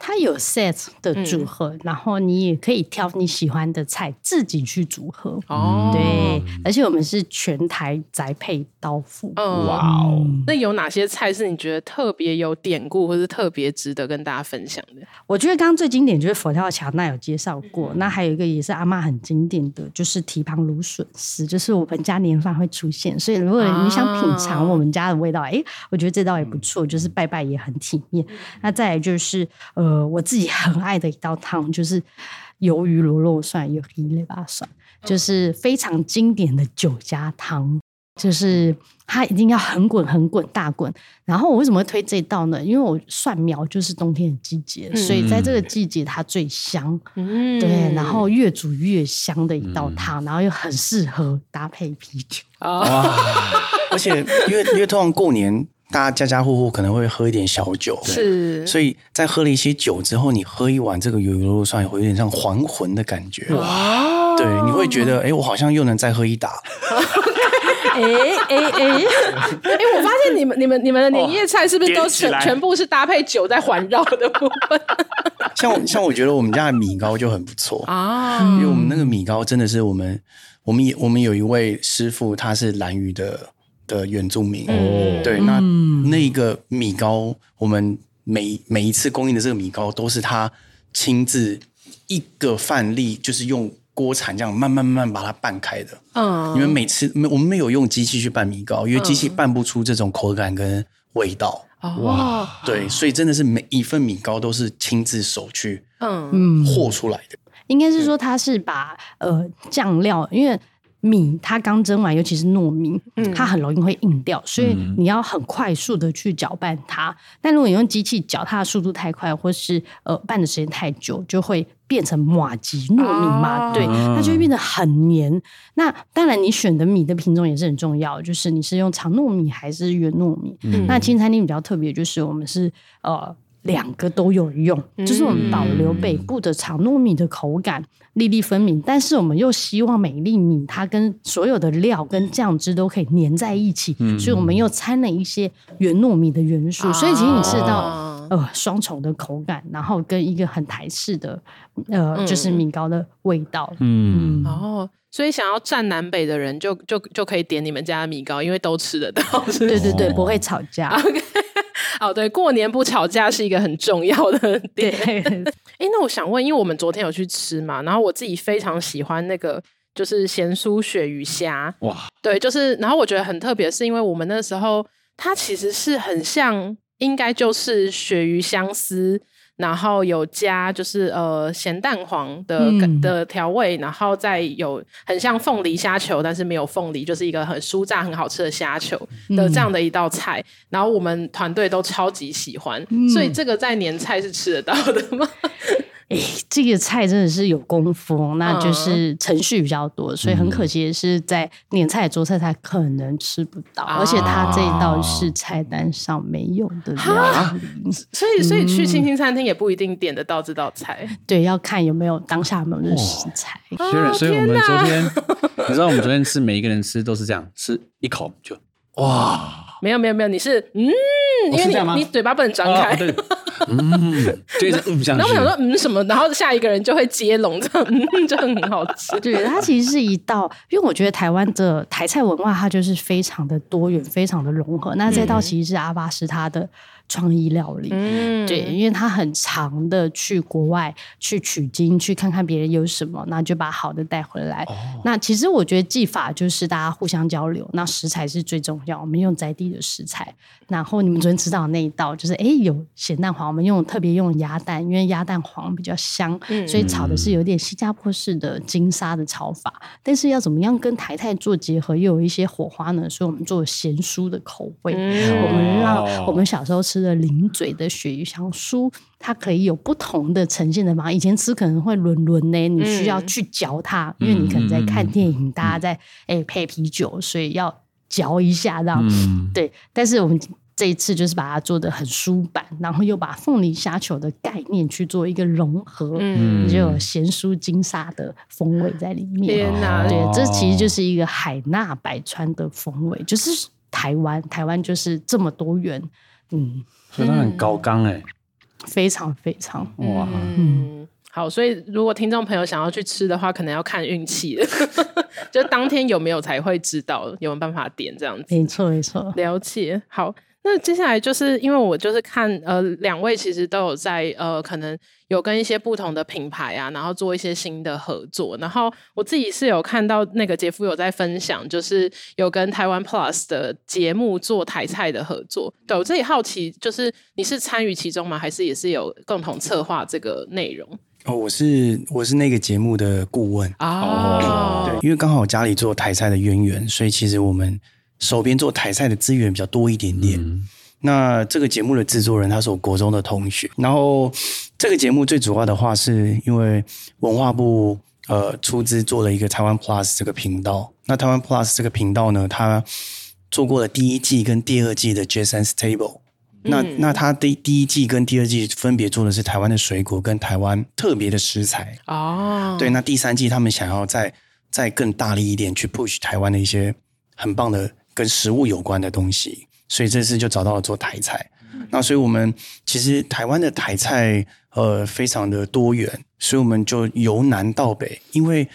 它有 set 的组合，嗯、然后你也可以挑你喜欢的菜自己去组合。哦，对，而且我们是全台宅配刀付。嗯、哇哦！那有哪些菜是你觉得特别有典故，或是特别值得跟大家分享的？我觉得刚刚最经典就是佛跳墙，那有介绍过。嗯、那还有一个也是阿妈很经典的，就是蹄膀芦笋丝，就是我们家年饭会出现。所以如果你想品尝我们家的味道，哎、啊，我觉得这道也不错，就是拜拜也很体面。嗯、那再来就是呃。呃，我自己很爱的一道汤就是鱿鱼螺肉蒜，有一类吧蒜，就是非常经典的酒家汤，就是它一定要很滚很滚大滚。然后我为什么会推这道呢？因为我蒜苗就是冬天的季节，嗯、所以在这个季节它最香，嗯、对，然后越煮越香的一道汤，然后又很适合搭配啤酒。哇！而且因为因为通常过年。大家家家户户可能会喝一点小酒，是，所以在喝了一些酒之后，你喝一碗这个鱿鱼螺肉蒜，会有点像还魂的感觉。哇，对，你会觉得，哎、欸，我好像又能再喝一打。哎哎哎，哎，我发现你们、你们、你们的年夜菜是不是都全全部是搭配酒在环绕的部分？像像我觉得我们家的米糕就很不错啊，因为我们那个米糕真的是我们，我们也我们有一位师傅，他是兰屿的。的原住民，哦、对，那那个米糕，我们每每一次供应的这个米糕，都是他亲自一个饭粒，就是用锅铲这样慢慢慢慢把它拌开的。嗯，因为每次没我们没有用机器去拌米糕，因为机器拌不出这种口感跟味道。嗯、哇，对，所以真的是每一份米糕都是亲自手去嗯。和出来的。应该是说他是把呃酱料，因为。米它刚蒸完，尤其是糯米，它很容易会硬掉，所以你要很快速的去搅拌它。但如果你用机器搅，它的速度太快，或是呃拌的时间太久，就会变成马吉糯米嘛，对，它就会变得很黏。那当然，你选的米的品种也是很重要，就是你是用长糯米还是圆糯米。那青餐厅比较特别，就是我们是呃。两个都有用，就是我们保留北部的长糯米的口感，粒粒分明，但是我们又希望每粒米它跟所有的料跟酱汁都可以粘在一起，所以我们又掺了一些原糯米的元素，所以其实你吃到呃双重的口感，然后跟一个很台式的呃就是米糕的味道，嗯，哦，所以想要占南北的人就就就可以点你们家的米糕，因为都吃得到，对对对，不会吵架。哦，对，过年不吵架是一个很重要的 点。哎对，那我想问，因为我们昨天有去吃嘛，然后我自己非常喜欢那个就是咸酥鳕鱼虾。哇，对，就是，然后我觉得很特别，是因为我们那时候它其实是很像，应该就是鳕鱼香丝。然后有加就是呃咸蛋黄的、嗯、的调味，然后再有很像凤梨虾球，但是没有凤梨，就是一个很酥炸很好吃的虾球的这样的一道菜。嗯、然后我们团队都超级喜欢，嗯、所以这个在年菜是吃得到的吗？哎，这个菜真的是有功夫，那就是程序比较多，嗯、所以很可惜的是在年菜桌菜才可能吃不到，嗯、而且它这一道是菜单上没有的料理，所以所以去青青餐厅也不一定点得到这道菜，嗯、对，要看有没有当下有没有的食材。所以、哦、所以我们昨天，哪你知道我们昨天吃每一个人吃都是这样，吃一口就哇，没有没有没有，你是嗯。因为你你嘴巴不能张开。嗯，就 是嗯，然后我想说，嗯，什么？然后下一个人就会接龙，这样嗯，就很好吃。对，它其实是一道，因为我觉得台湾的台菜文化，它就是非常的多元，非常的融合。那这道其实是阿巴是他的创意料理，嗯，对，因为他很长的去国外去取经，去看看别人有什么，那就把好的带回来。哦、那其实我觉得技法就是大家互相交流，那食材是最重要，我们用在地的食材。然后你们昨天吃到的那一道，就是哎有咸蛋黄，我们用特别用鸭蛋，因为鸭蛋黄比较香，嗯、所以炒的是有点新加坡式的金沙的炒法。但是要怎么样跟台菜做结合，又有一些火花呢？所以我们做咸酥的口味，嗯、我们让我们小时候吃的零嘴的鳕鱼香酥，它可以有不同的呈现的方法。以前吃可能会轮轮呢，你需要去嚼它，嗯、因为你可能在看电影，大家在哎配啤酒，所以要嚼一下这样。嗯、对，但是我们。这一次就是把它做的很舒板，然后又把凤梨虾球的概念去做一个融合，嗯，就有咸酥金沙的风味在里面。天哪，对，这其实就是一个海纳百川的风味，就是台湾，台湾就是这么多元，嗯，所以它很高纲哎，非常非常。哇，嗯，好，所以如果听众朋友想要去吃的话，可能要看运气了，就当天有没有才会知道有没有办法点这样子，没错没错，了解，好。那接下来就是因为我就是看呃两位其实都有在呃可能有跟一些不同的品牌啊，然后做一些新的合作。然后我自己是有看到那个杰夫有在分享，就是有跟台湾 Plus 的节目做台菜的合作。对，我自己好奇，就是你是参与其中吗？还是也是有共同策划这个内容？哦，我是我是那个节目的顾问哦，对，因为刚好家里做台菜的渊源，所以其实我们。手边做台菜的资源比较多一点点。嗯、那这个节目的制作人他是我国中的同学，然后这个节目最主要的话是因为文化部呃出资做了一个台湾 Plus 这个频道。那台湾 Plus 这个频道呢，他做过了第一季跟第二季的 Jason's Table。那那他第第一季跟第二季分别做的是台湾的水果跟台湾特别的食材。哦，对，那第三季他们想要再再更大力一点去 push 台湾的一些很棒的。跟食物有关的东西，所以这次就找到了做台菜。嗯、那所以我们其实台湾的台菜呃非常的多元，所以我们就由南到北，因为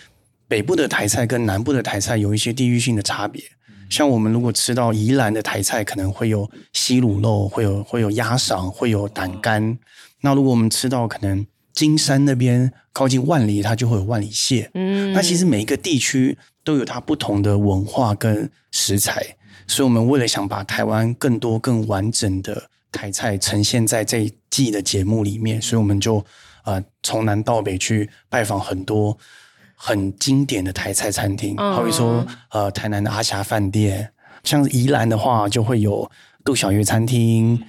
北部的台菜跟南部的台菜有一些地域性的差别。像我们如果吃到宜兰的台菜，可能会有西卤肉，会有会有鸭赏，会有胆肝。那如果我们吃到可能金山那边靠近万里，它就会有万里蟹。嗯，那其实每一个地区。都有它不同的文化跟食材，所以我们为了想把台湾更多更完整的台菜呈现在这一季的节目里面，所以我们就呃从南到北去拜访很多很经典的台菜餐厅，好比说呃台南的阿霞饭店，像宜兰的话就会有杜小月餐厅，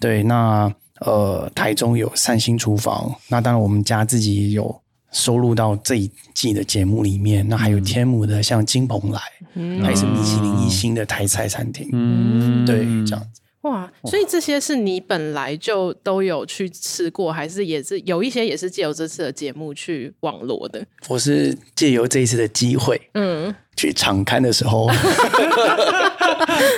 对，那呃台中有善心厨房，那当然我们家自己也有。收录到这一季的节目里面，那还有天母的像金鹏来，嗯、还是米其林一星的台菜餐厅，嗯，对，这样子。哇，所以这些是你本来就都有去吃过，还是也是有一些也是借由这次的节目去网罗的？我是借由这一次的机会，嗯，去场刊的时候。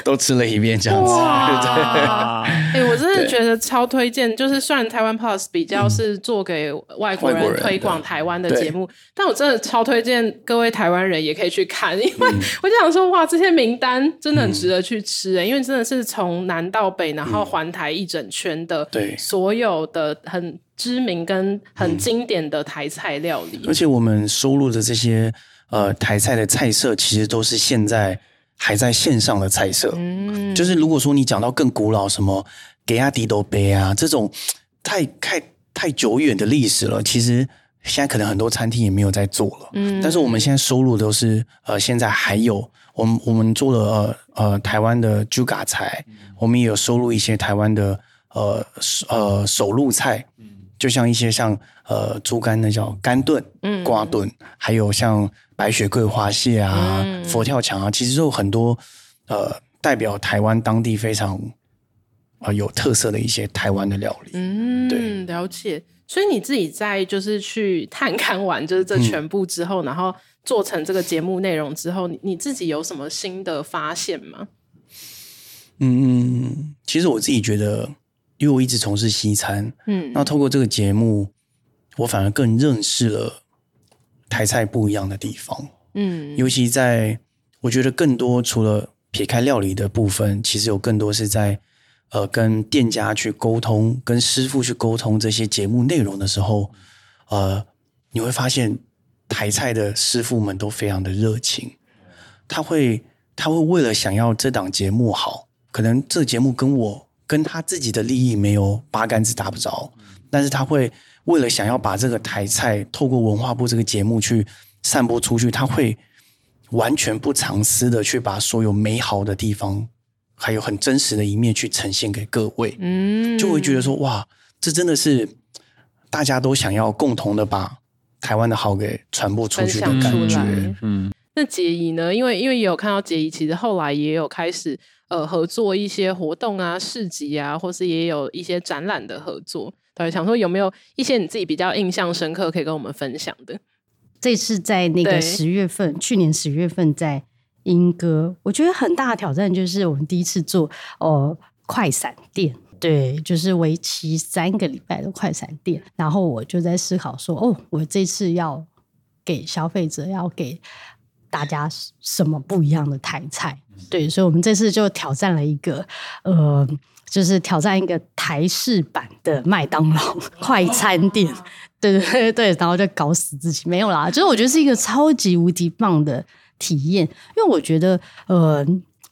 都吃了一遍这样子，哇！哎、欸，我真的觉得超推荐。就是虽然台湾 Plus 比较是做给外国人推广台湾的节目，但我真的超推荐各位台湾人也可以去看，因为我就想说，哇，这些名单真的很值得去吃哎，嗯、因为真的是从南到北，然后环台一整圈的，对，所有的很知名跟很经典的台菜料理，而且我们收录的这些呃台菜的菜色，其实都是现在。还在线上的菜色，嗯，就是如果说你讲到更古老，什么给亚迪都杯啊这种太太太久远的历史了，其实现在可能很多餐厅也没有在做了，嗯。但是我们现在收录都是呃，现在还有我们我们做了呃呃台湾的猪嘎菜，嗯、我们也有收录一些台湾的呃呃手路菜，嗯，就像一些像呃猪肝那叫肝炖、嗯，瓜炖，还有像。白雪桂花蟹啊，嗯、佛跳墙啊，其实都有很多呃代表台湾当地非常呃有特色的一些台湾的料理。嗯，对，了解。所以你自己在就是去探勘完就是这全部之后，嗯、然后做成这个节目内容之后，你你自己有什么新的发现吗？嗯，其实我自己觉得，因为我一直从事西餐，嗯，那透过这个节目，我反而更认识了台菜不一样的地方。嗯，尤其在我觉得更多除了撇开料理的部分，其实有更多是在呃跟店家去沟通、跟师傅去沟通这些节目内容的时候，呃，你会发现台菜的师傅们都非常的热情，他会他会为了想要这档节目好。可能这个节目跟我跟他自己的利益没有八竿子打不着，但是他会为了想要把这个台菜透过文化部这个节目去散播出去，他会完全不藏私的去把所有美好的地方，还有很真实的一面去呈现给各位，嗯，就会觉得说哇，这真的是大家都想要共同的把台湾的好给传播出去的感觉，嗯。那杰怡呢？因为因为也有看到杰怡，其实后来也有开始呃合作一些活动啊、市集啊，或是也有一些展览的合作。对，想说有没有一些你自己比较印象深刻可以跟我们分享的？这次在那个十月份，去年十月份在莺歌，我觉得很大的挑战就是我们第一次做哦、呃、快闪店，对，就是为期三个礼拜的快闪店。然后我就在思考说，哦，我这次要给消费者要给。大家什么不一样的台菜？对，所以我们这次就挑战了一个，呃，就是挑战一个台式版的麦当劳 快餐店。对对对对，然后就搞死自己，没有啦。就是我觉得是一个超级无敌棒的体验，因为我觉得，呃，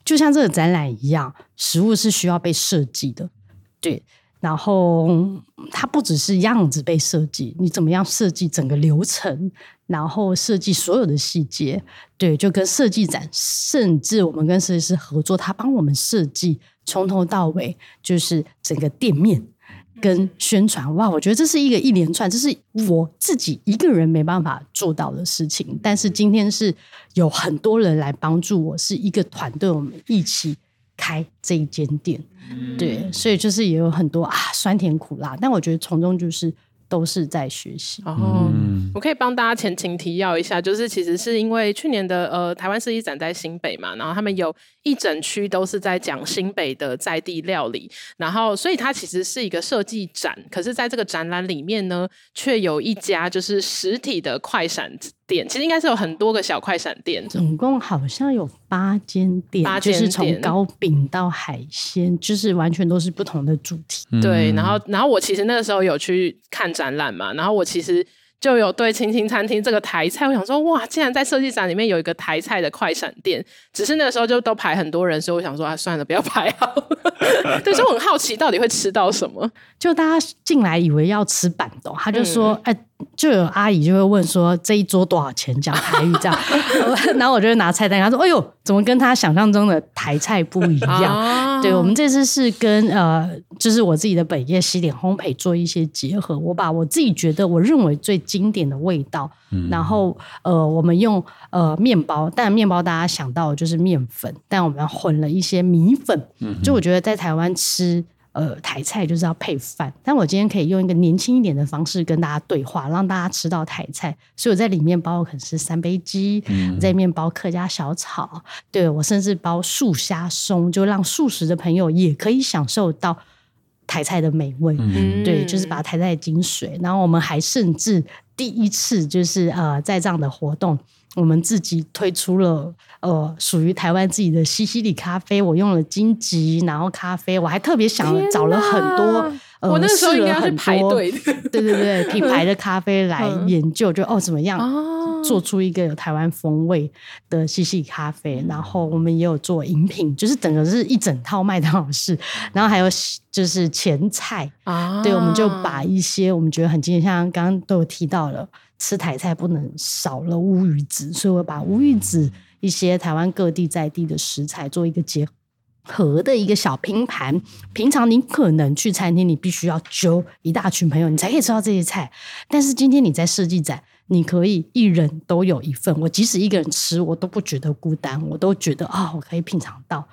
就像这个展览一样，食物是需要被设计的，对。然后它不只是样子被设计，你怎么样设计整个流程，然后设计所有的细节，对，就跟设计展，甚至我们跟设计师合作，他帮我们设计从头到尾，就是整个店面跟宣传。哇，我觉得这是一个一连串，这是我自己一个人没办法做到的事情。但是今天是有很多人来帮助我，是一个团队，我们一起开这一间店。对，所以就是也有很多啊酸甜苦辣，但我觉得从中就是都是在学习。哦，我可以帮大家前情提要一下，就是其实是因为去年的呃台湾设计展在新北嘛，然后他们有一整区都是在讲新北的在地料理，然后所以它其实是一个设计展，可是在这个展览里面呢，却有一家就是实体的快闪店，其实应该是有很多个小快闪店，总共好像有八间店，八间，就是从糕饼到海鲜，就是完全都是不同的主题。嗯、对，然后然后我其实那个时候有去看展览嘛，然后我其实。就有对青青餐厅这个台菜，我想说哇，竟然在设计展里面有一个台菜的快闪店，只是那个时候就都排很多人，所以我想说啊，算了，不要排好。对，所以我很好奇到底会吃到什么。就大家进来以为要吃板豆，他就说哎。嗯就有阿姨就会问说，这一桌多少钱？讲台语这样，然后我就拿菜单，他说：“哎呦，怎么跟他想象中的台菜不一样？”啊、对，我们这次是跟呃，就是我自己的本业西点烘焙做一些结合。我把我自己觉得我认为最经典的味道，嗯、然后呃，我们用呃面包，但面包大家想到的就是面粉，但我们混了一些米粉。嗯、就我觉得在台湾吃。呃，台菜就是要配饭，但我今天可以用一个年轻一点的方式跟大家对话，让大家吃到台菜。所以我在里面包可能是三杯鸡，嗯、在里面包客家小炒，对，我甚至包素虾松，就让素食的朋友也可以享受到台菜的美味。嗯、对，就是把台菜的精髓。然后我们还甚至第一次就是呃，在这样的活动。我们自己推出了呃，属于台湾自己的西西里咖啡，我用了金桔，然后咖啡，我还特别想了找了很多，呃，我那时候应该是排队，对对对，品牌的咖啡来 研究，就哦怎么样做出一个有台湾风味的西西里咖啡，然后我们也有做饮品，就是整个是一整套麦当劳式，然后还有就是前菜。啊，对，我们就把一些我们觉得很经典，像刚刚都有提到了。吃台菜不能少了乌鱼子，所以我把乌鱼子一些台湾各地在地的食材做一个结合的一个小拼盘。平常你可能去餐厅，你必须要揪一大群朋友，你才可以吃到这些菜。但是今天你在设计展，你可以一人都有一份。我即使一个人吃，我都不觉得孤单，我都觉得啊、哦，我可以品尝到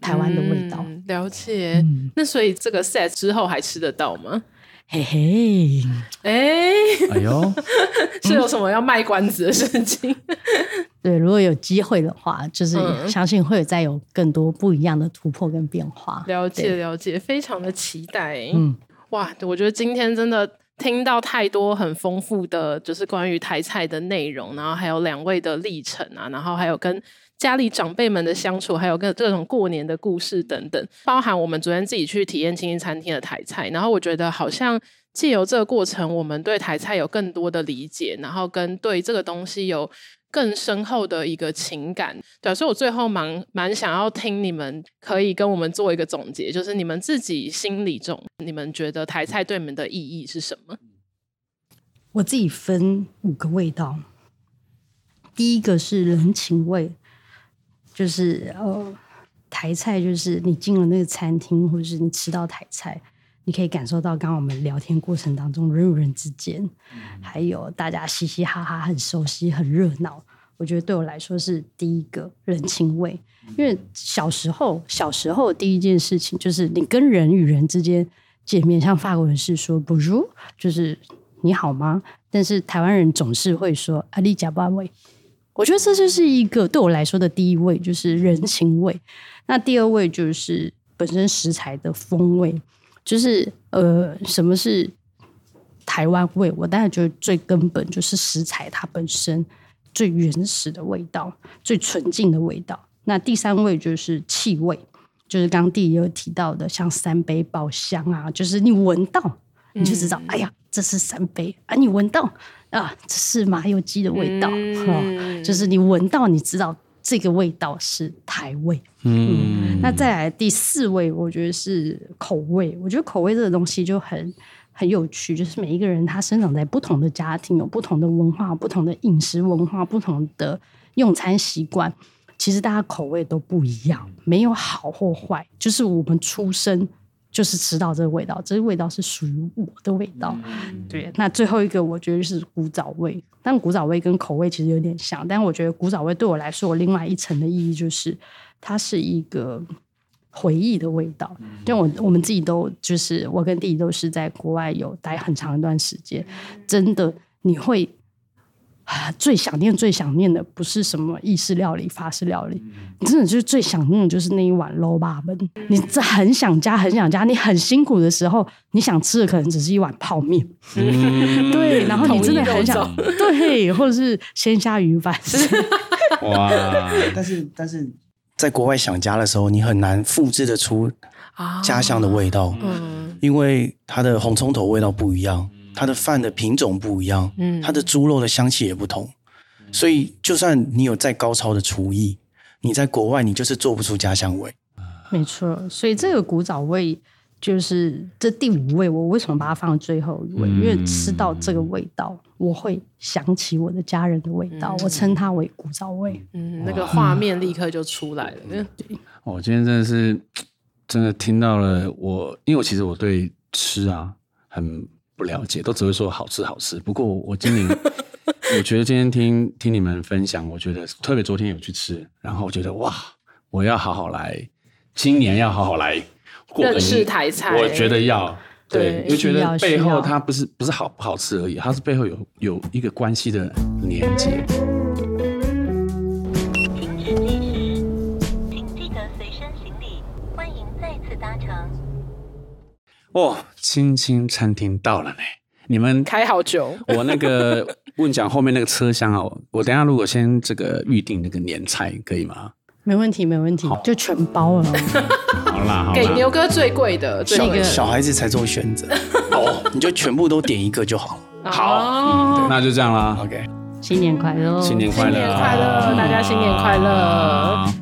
台湾的味道。嗯、了解。嗯、那所以这个 set 之后还吃得到吗？嘿嘿，哎，哎呦，是有什么要卖关子的事情？对，如果有机会的话，就是嗯相信会有再有更多不一样的突破跟变化。了解对了解，非常的期待。嗯，哇，我觉得今天真的听到太多很丰富的，就是关于台菜的内容，然后还有两位的历程啊，然后还有跟家里长辈们的相处，还有跟各种过年的故事等等，包含我们昨天自己去体验清新餐厅的台菜，然后我觉得好像借由这个过程，我们对台菜有更多的理解，然后跟对这个东西有更深厚的一个情感。对，所以我最后蛮蛮想要听你们可以跟我们做一个总结，就是你们自己心里中，你们觉得台菜对你们的意义是什么？我自己分五个味道，第一个是人情味，就是呃，台菜就是你进了那个餐厅，或者是你吃到台菜，你可以感受到刚刚我们聊天过程当中人与人之间，还有大家嘻嘻哈哈，很熟悉，很热闹。我觉得对我来说是第一个人情味，因为小时候小时候第一件事情就是你跟人与人之间见面，像法国人是说 Bonjour，就是。你好吗？但是台湾人总是会说阿里加巴味，我觉得这就是一个对我来说的第一位，就是人情味。那第二位就是本身食材的风味，就是呃，什么是台湾味？我当然觉得最根本就是食材它本身最原始的味道，最纯净的味道。那第三位就是气味，就是刚刚弟也有提到的，像三杯爆香啊，就是你闻到。你就知道，哎呀，这是三杯啊！你闻到啊，这是麻油鸡的味道，嗯哦，就是你闻到，你知道这个味道是台味。嗯，那再来第四位，我觉得是口味。我觉得口味这个东西就很很有趣，就是每一个人他生长在不同的家庭，有不同的文化、不同的饮食文化、不同的用餐习惯，其实大家口味都不一样，没有好或坏，就是我们出生。就是吃到这个味道，这个味道是属于我的味道。嗯、对，那最后一个我觉得是古早味，但古早味跟口味其实有点像，但我觉得古早味对我来说，我另外一层的意义就是它是一个回忆的味道。因为我我们自己都就是我跟弟弟都是在国外有待很长一段时间，真的你会。最想念、最想念的不是什么意式料理、法式料理，你真的就是最想念的就是那一碗卤肉饭。你这很想家、很想家，你很辛苦的时候，你想吃的可能只是一碗泡面。嗯、对，然后你真的很想对，或者是鲜虾鱼饭。哇！但是但是在国外想家的时候，你很难复制得出家乡的味道，嗯，因为它的红葱头味道不一样。它的饭的品种不一样，嗯，它的猪肉的香气也不同，所以就算你有再高超的厨艺，你在国外你就是做不出家乡味。没错，所以这个古早味就是这第五味，我为什么把它放最后一位？嗯、因为吃到这个味道，我会想起我的家人的味道，嗯、我称它为古早味。嗯，那个画面立刻就出来了。对，我今天真的是真的听到了我，我因为我其实我对吃啊很。不了解，都只会说好吃好吃。不过我今年，我觉得今天听听你们分享，我觉得特别昨天有去吃，然后我觉得哇，我要好好来，今年要好好来过认识台菜。我觉得要对，就觉得背后它不是不是好不好吃而已，它是背后有有一个关系的连接。哦，青青餐厅到了呢！你们开好久。我那个 问讲后面那个车厢哦，我等下如果先这个预定那个年菜可以吗？没问题，没问题，就全包了。好啦，好啦，给牛哥最贵的，小小孩子才做选择 哦，你就全部都点一个就好了。好，嗯，那就这样啦。OK，新年快乐，新年快乐，新年快乐，大家新年快乐。